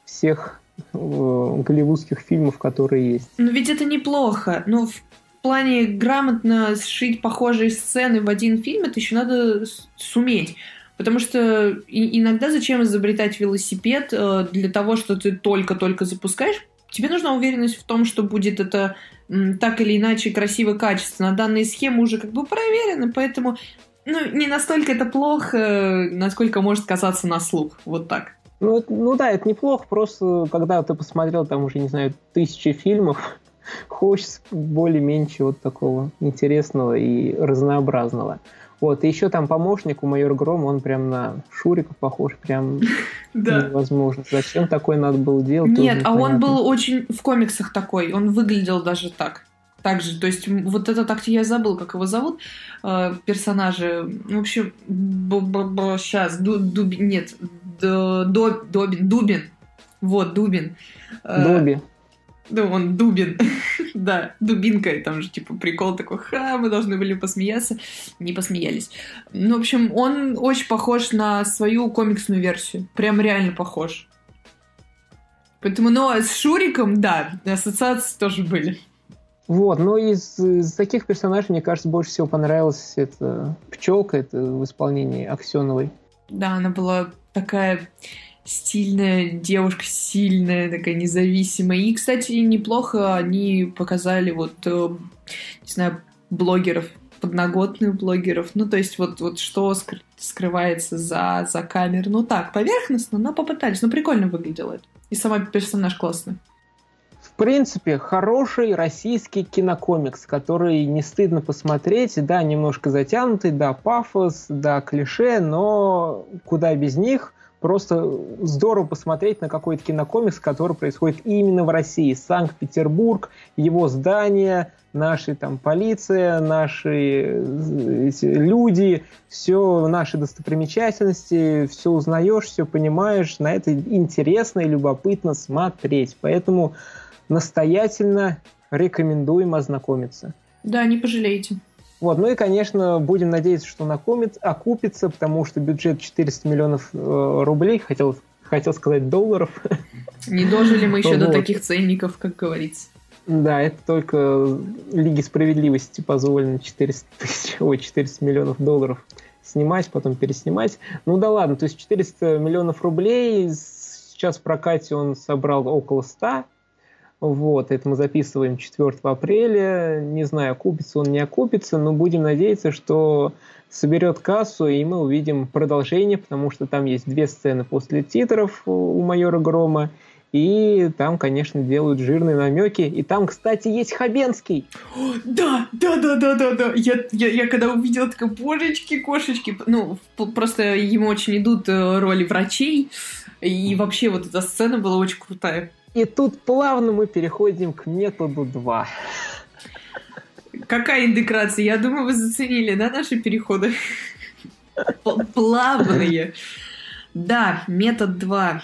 S1: всех э, голливудских фильмов, которые есть.
S2: Ну ведь это неплохо. Но в плане грамотно сшить похожие сцены в один фильм, это еще надо суметь. Потому что иногда зачем изобретать велосипед э, для того, что ты только-только запускаешь? Тебе нужна уверенность в том, что будет это так или иначе красиво, качественно. Данные схемы уже как бы проверены, поэтому ну, не настолько это плохо, насколько может казаться на слух. Вот так.
S1: Ну, ну да, это неплохо, просто когда ты посмотрел там уже, не знаю, тысячи фильмов, [LAUGHS] хочется более-менее вот такого интересного и разнообразного. Вот, и еще там помощник у майора Грома, он прям на Шурика похож, прям [LAUGHS] да. невозможно. Зачем такое надо было делать?
S2: Нет, а он был очень в комиксах такой, он выглядел даже так. Так же, то есть вот этот актер, я забыл, как его зовут, э, персонажа, в общем, сейчас, Дубин, нет, Добин, Дубин, вот, Дубин.
S1: Э, Доби.
S2: Да, он Дубин. [LAUGHS] да, дубинка. там же, типа, прикол такой, ха, мы должны были посмеяться. Не посмеялись. Ну, в общем, он очень похож на свою комиксную версию. Прям реально похож. Поэтому, но с Шуриком, да, ассоциации тоже были.
S1: Вот, но из, из таких персонажей, мне кажется, больше всего понравилась эта пчелка, это в исполнении Аксеновой.
S2: Да, она была такая стильная девушка, сильная, такая независимая. И, кстати, неплохо они показали вот, э, не знаю, блогеров, подноготных блогеров. Ну, то есть вот, вот что скры- скрывается за, за камерой. Ну так, поверхностно, но попытались. Ну, прикольно выглядело это. И сама персонаж классный.
S1: В принципе, хороший российский кинокомикс, который не стыдно посмотреть. Да, немножко затянутый, да, пафос, да, клише, но куда без них просто здорово посмотреть на какой-то кинокомикс, который происходит именно в России. Санкт-Петербург, его здания, наши там полиция, наши эти, люди, все наши достопримечательности, все узнаешь, все понимаешь, на это интересно и любопытно смотреть. Поэтому настоятельно рекомендуем ознакомиться.
S2: Да, не пожалеете.
S1: Вот, ну и, конечно, будем надеяться, что накомит, окупится, потому что бюджет 400 миллионов э, рублей, хотел, хотел сказать долларов.
S2: Не дожили мы [LAUGHS] еще до таких ценников, как говорится.
S1: Да, это только Лиге справедливости позволено 400 тысяч, [LAUGHS] ой, 400 миллионов долларов снимать, потом переснимать. Ну да ладно, то есть 400 миллионов рублей, сейчас в прокате он собрал около 100, вот, это мы записываем 4 апреля. Не знаю, окупится он, не окупится, но будем надеяться, что соберет кассу, и мы увидим продолжение, потому что там есть две сцены после титров у майора Грома, и там, конечно, делают жирные намеки. И там, кстати, есть Хабенский.
S2: да, да, да, да, да, да. Я, я, я когда увидела, такая, божечки, кошечки. Ну, просто ему очень идут э, роли врачей. И вообще вот эта сцена была очень крутая.
S1: И тут плавно мы переходим к методу 2.
S2: Какая интеграция? Я думаю, вы заценили, да, наши переходы? Плавные. Да, метод 2.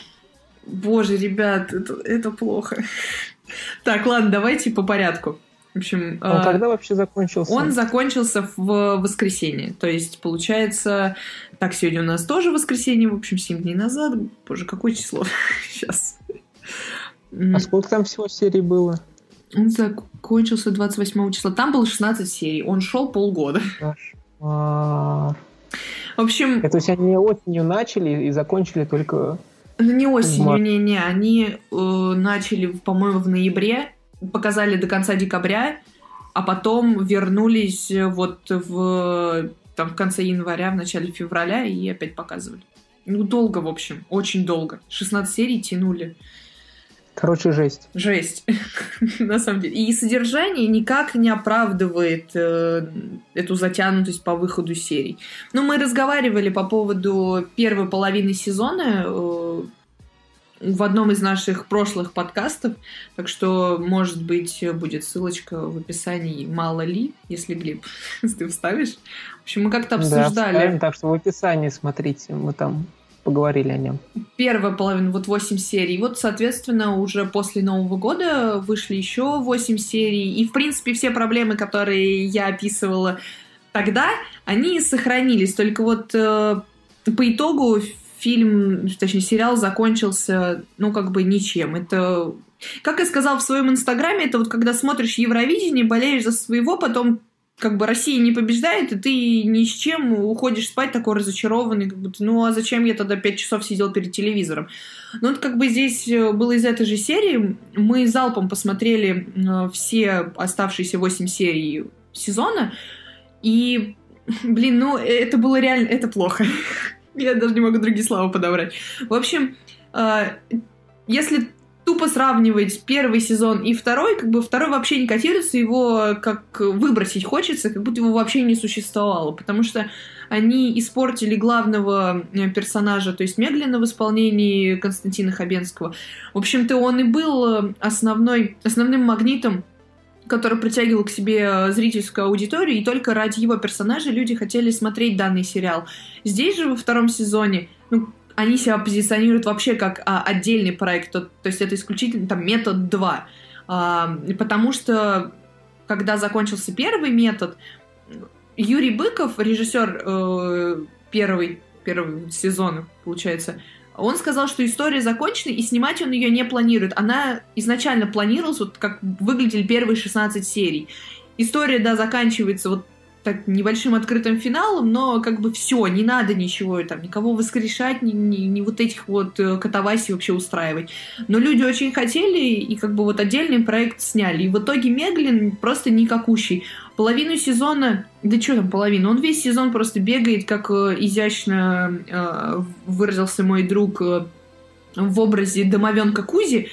S2: Боже, ребят, это, это плохо. Так, ладно, давайте по порядку. В общем,
S1: он э, когда вообще закончился?
S2: Он закончился в воскресенье. То есть, получается, так, сегодня у нас тоже воскресенье, в общем, 7 дней назад. Боже, какое число? [LAUGHS] Сейчас.
S1: А сколько там всего серий было?
S2: Он закончился 28 числа. Там было 16 серий. Он шел полгода.
S1: В
S2: общем...
S1: Это, то есть они осенью начали и закончили только...
S2: Ну, не осенью, не-не. Они э, начали, по-моему, в ноябре, показали до конца декабря, а потом вернулись вот в, там, в конце января, в начале февраля и опять показывали. Ну, долго, в общем, очень долго. 16 серий тянули.
S1: Короче, жесть.
S2: Жесть, [LAUGHS] на самом деле. И содержание никак не оправдывает э, эту затянутость по выходу серий. Но мы разговаривали по поводу первой половины сезона э, в одном из наших прошлых подкастов, так что, может быть, будет ссылочка в описании, мало ли, если, Глеб, [LAUGHS] ты вставишь. В общем, мы как-то обсуждали.
S1: Да, так что в описании смотрите, мы там поговорили о нем.
S2: Первая половина, вот 8 серий. Вот, соответственно, уже после Нового года вышли еще 8 серий. И, в принципе, все проблемы, которые я описывала тогда они сохранились. Только вот э, по итогу фильм, точнее, сериал закончился, ну, как бы ничем. Это, как я сказал в своем инстаграме, это вот когда смотришь Евровидение, болеешь за своего, потом как бы Россия не побеждает, и ты ни с чем уходишь спать такой разочарованный, как будто, ну а зачем я тогда пять часов сидел перед телевизором? Ну вот как бы здесь э, было из этой же серии, мы залпом посмотрели э, все оставшиеся восемь серий сезона, и, блин, ну это было реально, это плохо. [LAUGHS] Я даже не могу другие слова подобрать. В общем, э, если тупо сравнивать первый сезон и второй, как бы второй вообще не котируется, его как выбросить хочется, как будто его вообще не существовало, потому что они испортили главного э, персонажа, то есть Меглина в исполнении Константина Хабенского. В общем-то, он и был э, основной, основным магнитом который притягивал к себе э, зрительскую аудиторию, и только ради его персонажа люди хотели смотреть данный сериал. Здесь же во втором сезоне, ну, они себя позиционируют вообще как а, отдельный проект, то, то есть это исключительно там метод 2. А, потому что когда закончился первый метод, Юрий Быков, режиссер э, первый, первого сезона, получается, он сказал, что история закончена, и снимать он ее не планирует. Она изначально планировалась, вот как выглядели первые 16 серий. История, да, заканчивается вот так небольшим открытым финалом, но как бы все, не надо ничего там, никого воскрешать, ни, ни, ни вот этих вот э, катавасий вообще устраивать. Но люди очень хотели, и как бы вот отдельный проект сняли. И в итоге Меглин просто никакущий. Половину сезона, да что там половину, он весь сезон просто бегает, как э, изящно э, выразился мой друг э, в образе домовенка Кузи,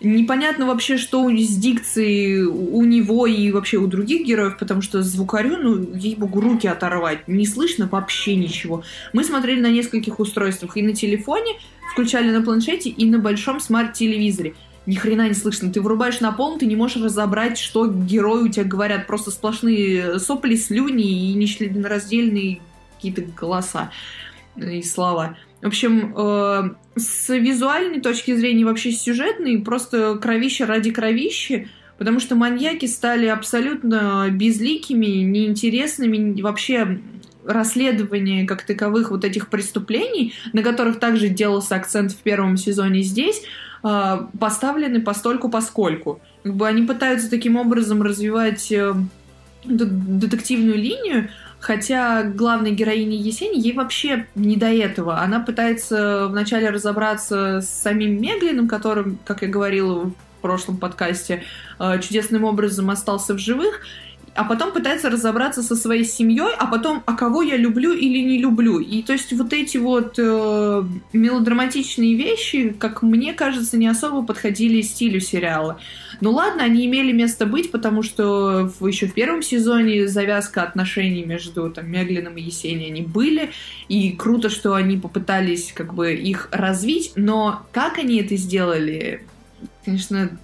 S2: Непонятно вообще, что с дикцией у него и вообще у других героев, потому что звукарю, ну, ей-богу, руки оторвать. Не слышно вообще ничего. Мы смотрели на нескольких устройствах. И на телефоне, включали на планшете, и на большом смарт-телевизоре. Ни хрена не слышно. Ты врубаешь на пол, ты не можешь разобрать, что герои у тебя говорят. Просто сплошные сопли, слюни и нечленораздельные какие-то голоса и слова. В общем, э, с визуальной точки зрения, вообще сюжетной, просто кровище ради кровищи, потому что маньяки стали абсолютно безликими, неинтересными, вообще расследование как таковых вот этих преступлений, на которых также делался акцент в первом сезоне здесь, э, поставлены постольку поскольку. Как бы они пытаются таким образом развивать э, детективную линию, Хотя главной героине Есени ей вообще не до этого. Она пытается вначале разобраться с самим Меглиным, которым, как я говорила в прошлом подкасте, э, чудесным образом остался в живых, а потом пытается разобраться со своей семьей, а потом, а кого я люблю или не люблю. И то есть вот эти вот э, мелодраматичные вещи, как мне кажется, не особо подходили стилю сериала. Ну ладно, они имели место быть, потому что в, еще в первом сезоне завязка отношений между там, Меглином и Есенией они были, и круто, что они попытались как бы их развить, но как они это сделали, конечно,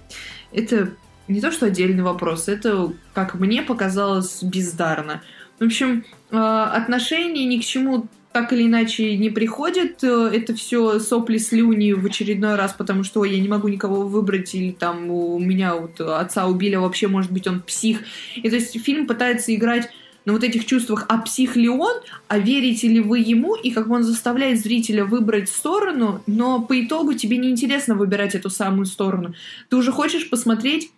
S2: это не то что отдельный вопрос, это, как мне показалось, бездарно. В общем, э, отношения ни к чему так или иначе не приходят. Э, это все сопли слюни в очередной раз, потому что я не могу никого выбрать, или там у меня вот отца убили, а вообще, может быть, он псих. И то есть фильм пытается играть на вот этих чувствах, а псих ли он, а верите ли вы ему, и как он заставляет зрителя выбрать сторону, но по итогу тебе не интересно выбирать эту самую сторону. Ты уже хочешь посмотреть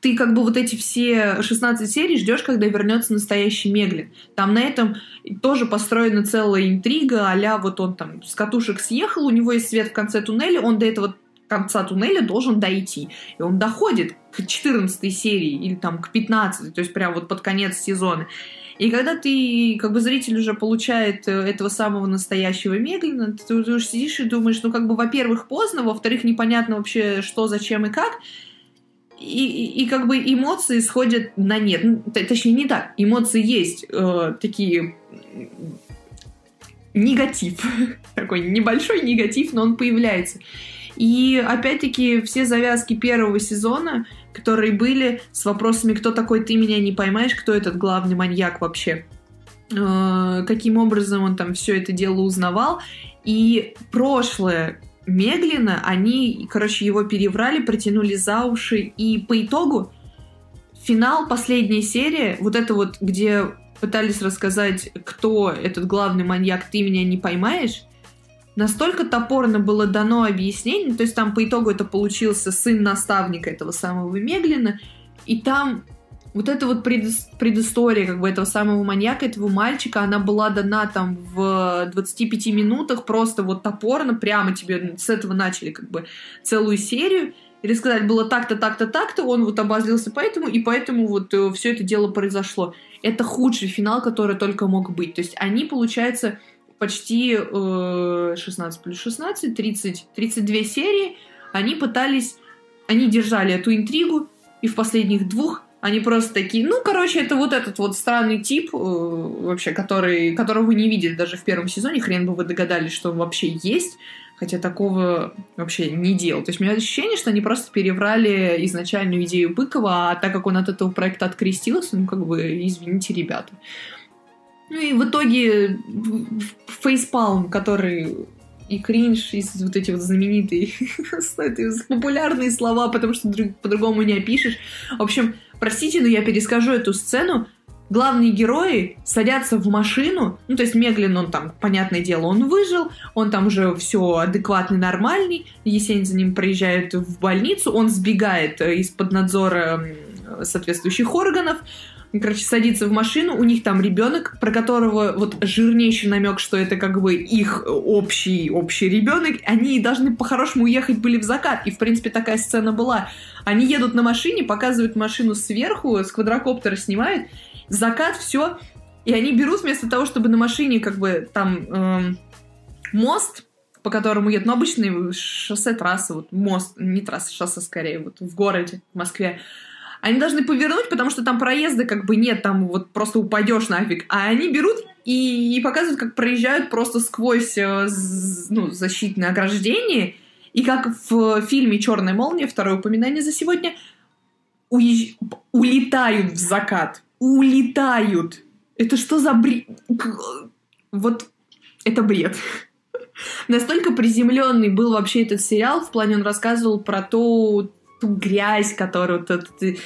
S2: ты как бы вот эти все 16 серий ждешь, когда вернется настоящий Меглин. Там на этом тоже построена целая интрига, а вот он там с катушек съехал, у него есть свет в конце туннеля, он до этого конца туннеля должен дойти. И он доходит к 14 серии или там к 15, то есть прям вот под конец сезона. И когда ты, как бы зритель уже получает э, этого самого настоящего Меглина, ты уже сидишь и думаешь, ну как бы, во-первых, поздно, во-вторых, непонятно вообще, что, зачем и как и, и, как бы эмоции сходят на нет. Ну, точнее, не так. Эмоции есть э, такие негатив. [LAUGHS] Такой небольшой негатив, но он появляется. И опять-таки все завязки первого сезона, которые были с вопросами, кто такой ты меня не поймаешь, кто этот главный маньяк вообще, э, каким образом он там все это дело узнавал. И прошлое Меглина, они, короче, его переврали, протянули за уши, и по итогу финал, последняя серия, вот это вот, где пытались рассказать, кто этот главный маньяк, ты меня не поймаешь, настолько топорно было дано объяснение, то есть там по итогу это получился сын наставника этого самого Меглина, и там вот эта вот предыстория как бы этого самого маньяка, этого мальчика, она была дана там в 25 минутах, просто вот топорно, прямо тебе с этого начали как бы целую серию, и рассказать было так-то, так-то, так-то, он вот обозлился поэтому, и поэтому вот э, все это дело произошло. Это худший финал, который только мог быть. То есть они, получается, почти э, 16 плюс 16, 30, 32 серии, они пытались, они держали эту интригу, и в последних двух они просто такие, ну, короче, это вот этот вот странный тип, э, вообще, который, которого вы не видели даже в первом сезоне, хрен бы вы догадались, что он вообще есть, хотя такого вообще не делал. То есть у меня ощущение, что они просто переврали изначальную идею Быкова, а так как он от этого проекта открестился, ну, как бы, извините, ребята. Ну и в итоге фейспалм, который и кринж, и вот эти вот знаменитые [LAUGHS] популярные слова, потому что по-другому не опишешь. В общем, простите, но я перескажу эту сцену. Главные герои садятся в машину, ну, то есть Меглин, он там, понятное дело, он выжил, он там уже все адекватный, нормальный, Есень за ним приезжает в больницу, он сбегает э, из-под надзора соответствующих органов, короче, садится в машину, у них там ребенок, про которого вот жирнейший намек, что это как бы их общий, общий ребенок, они должны по-хорошему уехать были в закат, и в принципе такая сцена была. Они едут на машине, показывают машину сверху, с квадрокоптера снимают, закат, все, и они берут вместо того, чтобы на машине как бы там эм, мост, по которому едут, ну, обычный шоссе, трасса, вот мост, не трасса, шоссе скорее, вот в городе, в Москве, они должны повернуть, потому что там проезда как бы нет, там вот просто упадешь нафиг. А они берут и, и показывают, как проезжают просто сквозь э, ну, защитное ограждение. И как в фильме «Черная молния», второе упоминание за сегодня, уезж... улетают в закат. Улетают. Это что за бред? Вот это бред. [LAUGHS] Настолько приземленный был вообще этот сериал, в плане он рассказывал про то, ту грязь, которую ты, ты,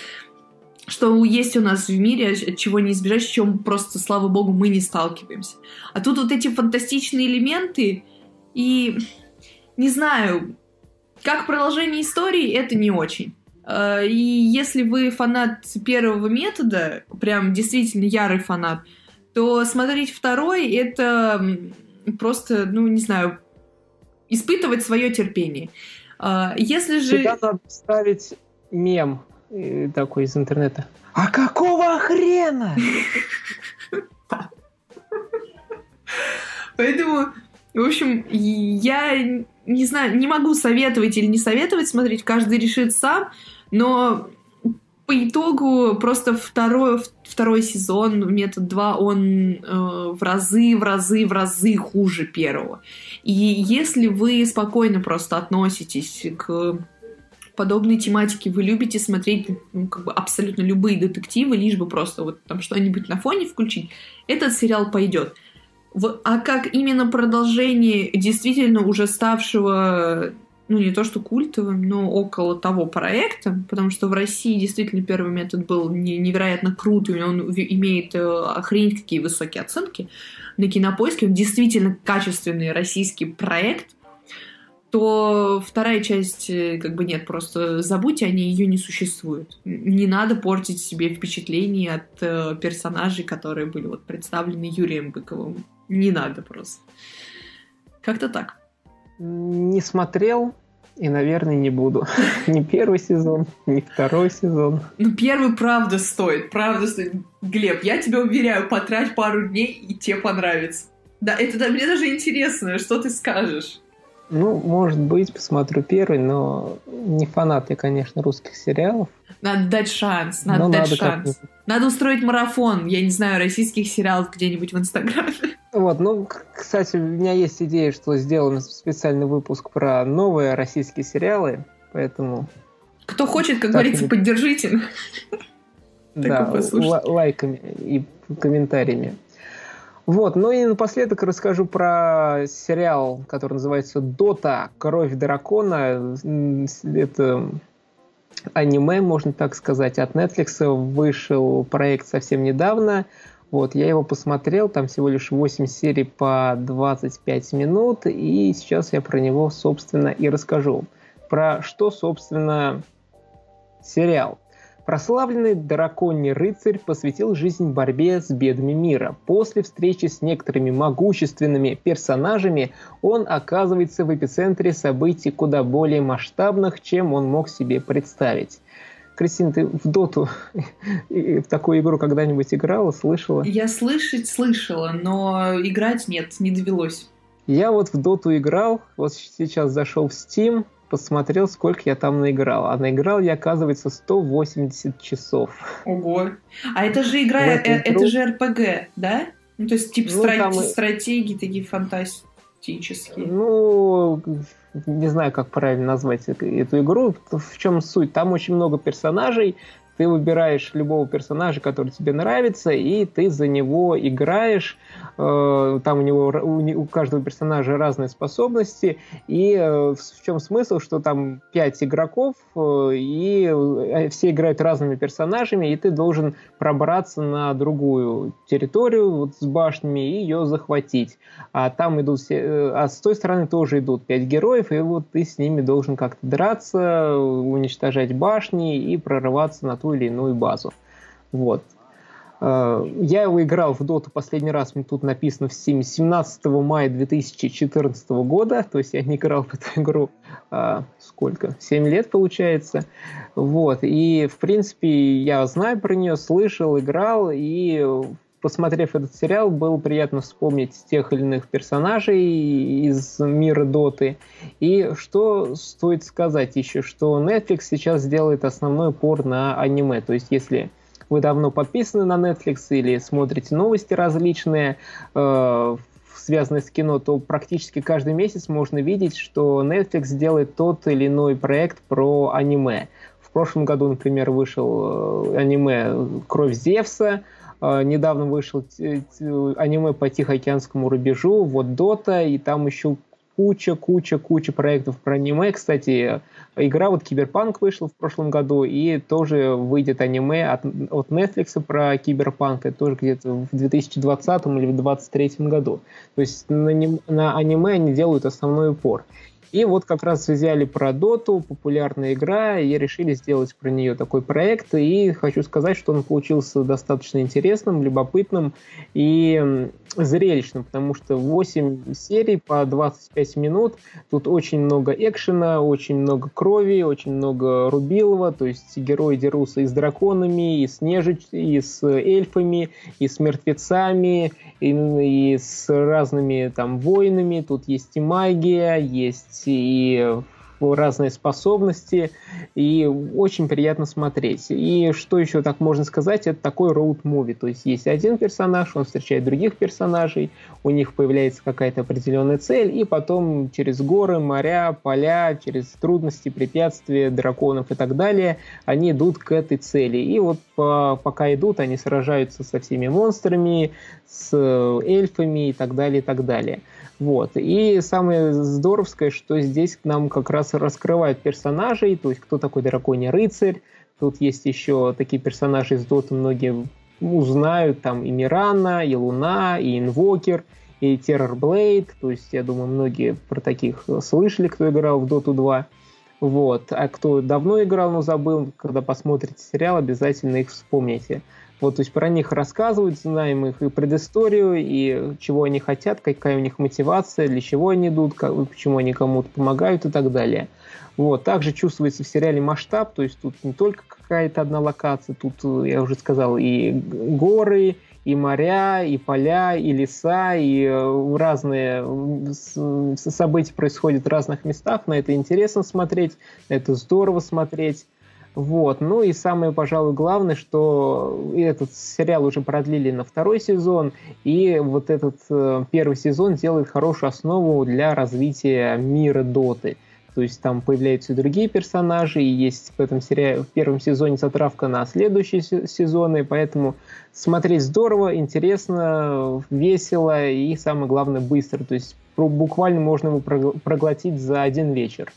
S2: что есть у нас в мире, чего не избежать, с чем просто, слава богу, мы не сталкиваемся. А тут вот эти фантастичные элементы, и не знаю, как продолжение истории, это не очень. А, и если вы фанат первого метода, прям действительно ярый фанат, то смотреть второй — это просто, ну, не знаю, испытывать свое терпение. А, если же...
S1: Сюда надо вставить мем э, такой из интернета. А какого хрена? [LAUGHS]
S2: Поэтому, в общем, я не знаю, не могу советовать или не советовать смотреть, каждый решит сам, но по итогу просто второй, второй сезон, метод 2, он э, в разы, в разы, в разы хуже первого. И если вы спокойно просто относитесь к подобной тематике, вы любите смотреть ну, как бы абсолютно любые детективы, лишь бы просто вот там что-нибудь на фоне включить, этот сериал пойдет. А как именно продолжение действительно уже ставшего ну, не то что культовым, но около того проекта, потому что в России действительно первый метод был невероятно крут, и он имеет э, охренеть какие высокие оценки на кинопоиске, он действительно качественный российский проект, то вторая часть, э, как бы нет, просто забудьте о ней, ее не существует. Не надо портить себе впечатление от э, персонажей, которые были вот представлены Юрием Быковым. Не надо просто. Как-то так.
S1: Не смотрел и, наверное, не буду. [LAUGHS] Ни первый сезон, ни второй сезон.
S2: Ну, первый правда стоит, правда стоит. Глеб, я тебя уверяю, потрать пару дней, и тебе понравится. Да, это да, мне даже интересно, что ты скажешь.
S1: Ну, может быть, посмотрю первый, но не фанат я, конечно, русских сериалов.
S2: Надо дать шанс, надо но дать надо шанс. Надо устроить марафон, я не знаю, российских сериалов где-нибудь в Инстаграме.
S1: Вот, ну, кстати, у меня есть идея, что сделаем специальный выпуск про новые российские сериалы, поэтому...
S2: Кто хочет, как говорится, поддержите.
S1: Да, лайками и комментариями. Вот, ну и напоследок расскажу про сериал, который называется «Дота. Кровь дракона». Это аниме, можно так сказать, от Netflix. Вышел проект совсем недавно. Вот, я его посмотрел, там всего лишь 8 серий по 25 минут, и сейчас я про него, собственно, и расскажу. Про что, собственно, сериал. Прославленный драконий рыцарь посвятил жизнь борьбе с бедами мира. После встречи с некоторыми могущественными персонажами он оказывается в эпицентре событий куда более масштабных, чем он мог себе представить. Кристина, ты в доту [LAUGHS] в такую игру когда-нибудь играла, слышала?
S2: Я слышать слышала, но играть нет, не довелось.
S1: Я вот в доту играл, вот сейчас зашел в Steam, посмотрел, сколько я там наиграл. А наиграл я, оказывается, 180 часов.
S2: Ого. А это же игра, э, это, же РПГ, да? Ну, то есть, типа, ну, страт... там... стратегии такие фантастические.
S1: Ну, не знаю, как правильно назвать эту игру. В чем суть? Там очень много персонажей, ты выбираешь любого персонажа, который тебе нравится, и ты за него играешь. Э, там у него у каждого персонажа разные способности. И э, в чем смысл, что там пять игроков, э, и все играют разными персонажами, и ты должен пробраться на другую территорию вот, с башнями и ее захватить. А там идут все, а с той стороны тоже идут пять героев, и вот ты с ними должен как-то драться, уничтожать башни и прорываться на ту или иную базу. Вот. Э, я его играл в доту последний раз, тут написано в Steam 17 мая 2014 года, то есть я не играл в эту игру а, сколько? 7 лет получается. Вот. И, в принципе, я знаю про нее, слышал, играл, и посмотрев этот сериал, было приятно вспомнить тех или иных персонажей из мира Доты. И что стоит сказать еще, что Netflix сейчас делает основной упор на аниме. То есть, если вы давно подписаны на Netflix или смотрите новости различные, э, связанные с кино, то практически каждый месяц можно видеть, что Netflix делает тот или иной проект про аниме. В прошлом году, например, вышел э, аниме «Кровь Зевса», недавно вышел аниме по Тихоокеанскому рубежу, вот Дота, и там еще куча, куча, куча проектов про аниме. Кстати, игра вот Киберпанк вышла в прошлом году, и тоже выйдет аниме от, от Netflix про Киберпанк, это тоже где-то в 2020 или в 2023 году. То есть на, на аниме они делают основной упор. И вот как раз взяли про Доту, популярная игра, и решили сделать про нее такой проект. И хочу сказать, что он получился достаточно интересным, любопытным и зрелищным, потому что 8 серий по 25 минут. Тут очень много экшена, очень много крови, очень много рубилова. То есть герои дерутся и с драконами, и с нежить, и с эльфами, и с мертвецами, и, и с разными там воинами. Тут есть и магия, есть и разные способности, и очень приятно смотреть. И что еще так можно сказать, это такой роуд-муви, то есть есть один персонаж, он встречает других персонажей, у них появляется какая-то определенная цель, и потом через горы, моря, поля, через трудности, препятствия, драконов и так далее, они идут к этой цели. И вот по, пока идут, они сражаются со всеми монстрами, с эльфами и так далее, и так далее. Вот. И самое здоровское, что здесь нам как раз раскрывают персонажей, то есть кто такой драконий рыцарь. Тут есть еще такие персонажи из Доты, многие узнают, там и Мирана, и Луна, и Инвокер, и Террорблейд, то есть я думаю, многие про таких слышали, кто играл в Доту 2. Вот. А кто давно играл, но забыл, когда посмотрите сериал, обязательно их вспомните. Вот, то есть про них рассказывают, знаем их и предысторию, и чего они хотят, какая у них мотивация, для чего они идут, как, почему они кому-то помогают и так далее. Вот. Также чувствуется в сериале масштаб, то есть тут не только какая-то одна локация, тут, я уже сказал, и горы, и моря, и поля, и леса, и э, разные события происходят в разных местах. На это интересно смотреть, на это здорово смотреть. Вот. Ну и самое, пожалуй, главное, что этот сериал уже продлили на второй сезон, и вот этот э, первый сезон делает хорошую основу для развития мира Доты. То есть там появляются и другие персонажи, и есть в этом сериале, в первом сезоне затравка на следующие сезоны, поэтому смотреть здорово, интересно, весело и, самое главное, быстро. То есть буквально можно его проглотить за один вечер.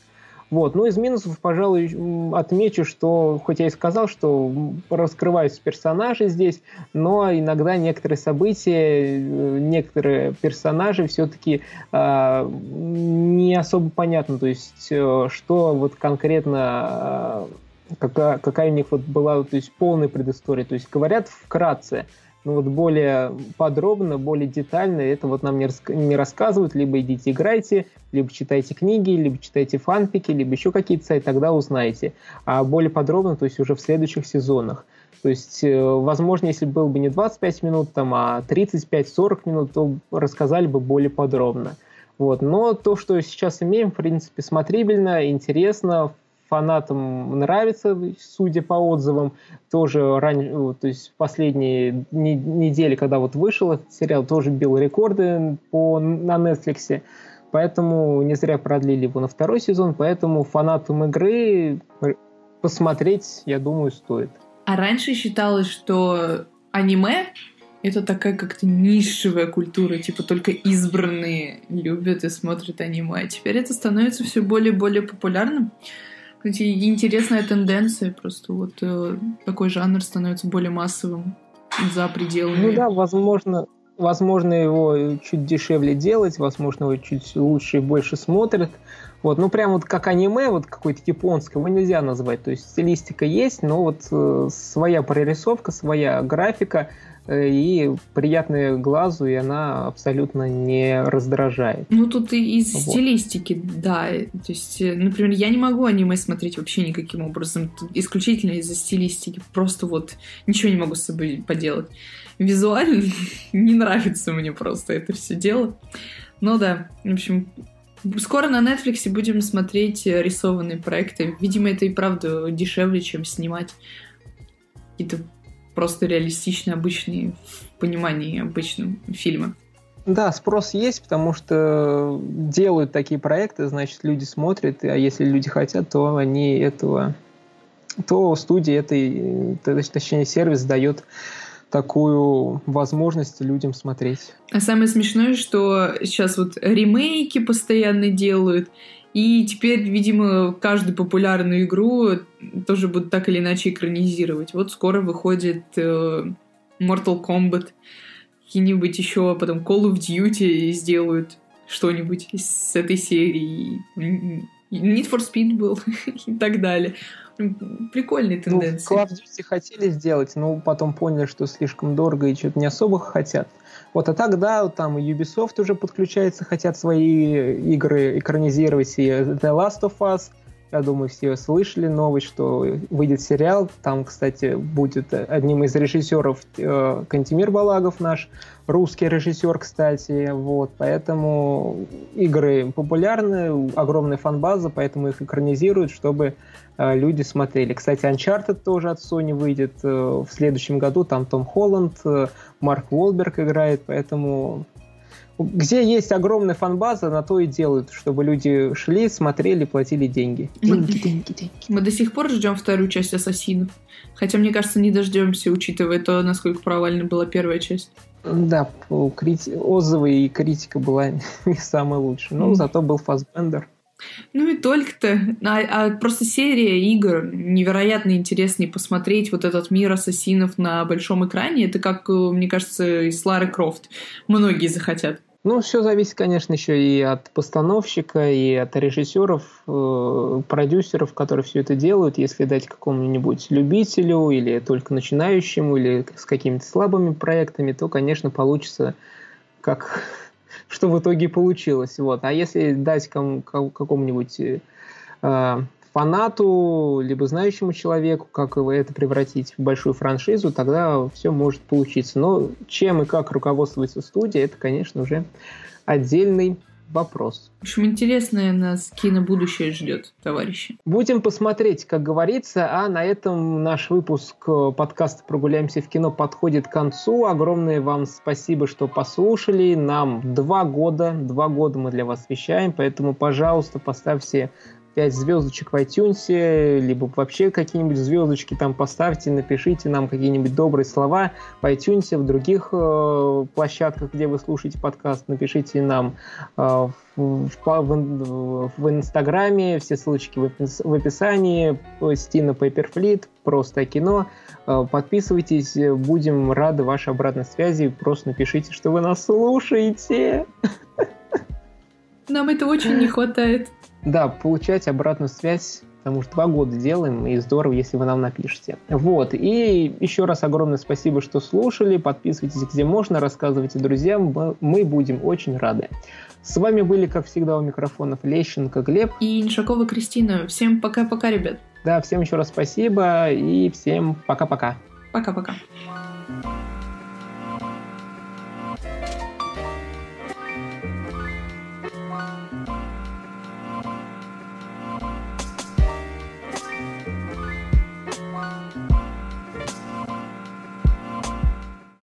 S1: Вот. Ну, из минусов, пожалуй, отмечу, что, хоть я и сказал, что раскрываются персонажи здесь, но иногда некоторые события, э, некоторые персонажи все-таки э, а, не особо понятно, то есть, э, что вот конкретно, э, какая, какая у них вот была то есть, полная предыстория. То есть, говорят вкратце, ну вот более подробно, более детально это вот нам не, рас не рассказывают, либо идите играйте, либо читайте книги, либо читайте фанфики, либо еще какие-то сайты, тогда узнаете. А более подробно, то есть уже в следующих сезонах. То есть, э, возможно, если был бы не 25 минут, там, а 35-40 минут, то рассказали бы более подробно. Вот. Но то, что сейчас имеем, в принципе, смотрибельно, интересно, фанатам нравится, судя по отзывам. Тоже ран... Э, то есть последние не... недели, когда вот вышел этот сериал, тоже бил рекорды по... на Netflix. Поэтому не зря продлили его на второй сезон, поэтому фанатам игры посмотреть, я думаю, стоит.
S2: А раньше считалось, что аниме это такая как-то нишевая культура, типа только избранные любят и смотрят аниме. А теперь это становится все более и более популярным. Кстати, интересная тенденция, просто вот э, такой жанр становится более массовым за пределами.
S1: Ну да, возможно, возможно его чуть дешевле делать, возможно его чуть лучше и больше смотрят. Вот, ну прям вот как аниме, вот какой-то японское, его нельзя назвать. То есть стилистика есть, но вот э, своя прорисовка, своя графика, и приятная глазу, и она абсолютно не раздражает.
S2: Ну, тут и из вот. стилистики, да. То есть, э, например, я не могу аниме смотреть вообще никаким образом. Тут исключительно из-за стилистики. Просто вот ничего не могу с собой поделать. Визуально [LAUGHS] не нравится мне просто это все дело. Ну да, в общем, Скоро на Netflix будем смотреть рисованные проекты. Видимо, это и правда дешевле, чем снимать какие-то просто реалистичные, обычные в понимании обычного фильма.
S1: Да, спрос есть, потому что делают такие проекты, значит, люди смотрят, а если люди хотят, то они этого, то студия этой, точнее, сервис дает такую возможность людям смотреть.
S2: А самое смешное, что сейчас вот ремейки постоянно делают, и теперь, видимо, каждую популярную игру тоже будут так или иначе экранизировать. Вот скоро выходит э, Mortal Kombat, какие-нибудь еще, потом Call of Duty сделают что-нибудь с этой серии. Need for Speed был [LAUGHS] и так далее. Прикольные ну, тенденции.
S1: Ну, Call of Duty хотели сделать, но потом поняли, что слишком дорого и что-то не особо хотят. Вот, а так, да, там Ubisoft уже подключается, хотят свои игры экранизировать, и The Last of Us, я думаю, все слышали новость, что выйдет сериал. Там, кстати, будет одним из режиссеров э, Кантимир Балагов наш, русский режиссер, кстати. Вот, поэтому игры популярны, огромная фанбаза, поэтому их экранизируют, чтобы э, люди смотрели. Кстати, Uncharted тоже от Sony выйдет э, в следующем году. Там Том Холланд, э, Марк Уолберг играет, поэтому где есть огромная фанбаза, на то и делают, чтобы люди шли, смотрели, платили деньги.
S2: Деньги, деньги, деньги. Мы до сих пор ждем вторую часть Ассасинов. Хотя, мне кажется, не дождемся, учитывая то, насколько провальна была первая часть.
S1: Да, крити... отзывы и критика была [LAUGHS] не самая лучшая. Но mm. зато был Фасбендер.
S2: Ну и только-то. А, а просто серия игр невероятно интересный посмотреть вот этот мир ассасинов на большом экране. Это как, мне кажется, из Лары Крофт. Многие захотят.
S1: Ну, все зависит, конечно, еще и от постановщика, и от режиссеров, э, продюсеров, которые все это делают. Если дать какому-нибудь любителю или только начинающему, или с какими-то слабыми проектами, то, конечно, получится как [LAUGHS] что в итоге получилось. Вот. А если дать кому, какому-нибудь э, фанату, либо знающему человеку, как это превратить в большую франшизу, тогда все может получиться. Но чем и как руководствуется студия, это, конечно, уже отдельный вопрос.
S2: В общем, интересное нас кинобудущее ждет, товарищи.
S1: Будем посмотреть, как говорится. А на этом наш выпуск э, подкаста «Прогуляемся в кино» подходит к концу. Огромное вам спасибо, что послушали. Нам два года, два года мы для вас вещаем, поэтому, пожалуйста, поставьте 5 звездочек в iTunes, либо вообще какие-нибудь звездочки там поставьте, напишите нам какие-нибудь добрые слова в iTunes, в других э, площадках, где вы слушаете подкаст, напишите нам э, в, в, в, в Инстаграме, все ссылочки в, в описании, Стина Paperfleet, просто кино. Э, подписывайтесь, будем рады вашей обратной связи, просто напишите, что вы нас слушаете.
S2: Нам это очень не хватает.
S1: Да, получать обратную связь, потому что два года делаем, и здорово, если вы нам напишете. Вот, и еще раз огромное спасибо, что слушали, подписывайтесь где можно, рассказывайте друзьям, мы будем очень рады. С вами были, как всегда, у микрофонов Лещенко Глеб
S2: и Иншакова Кристина. Всем пока-пока, ребят.
S1: Да, всем еще раз спасибо и всем пока-пока.
S2: Пока-пока.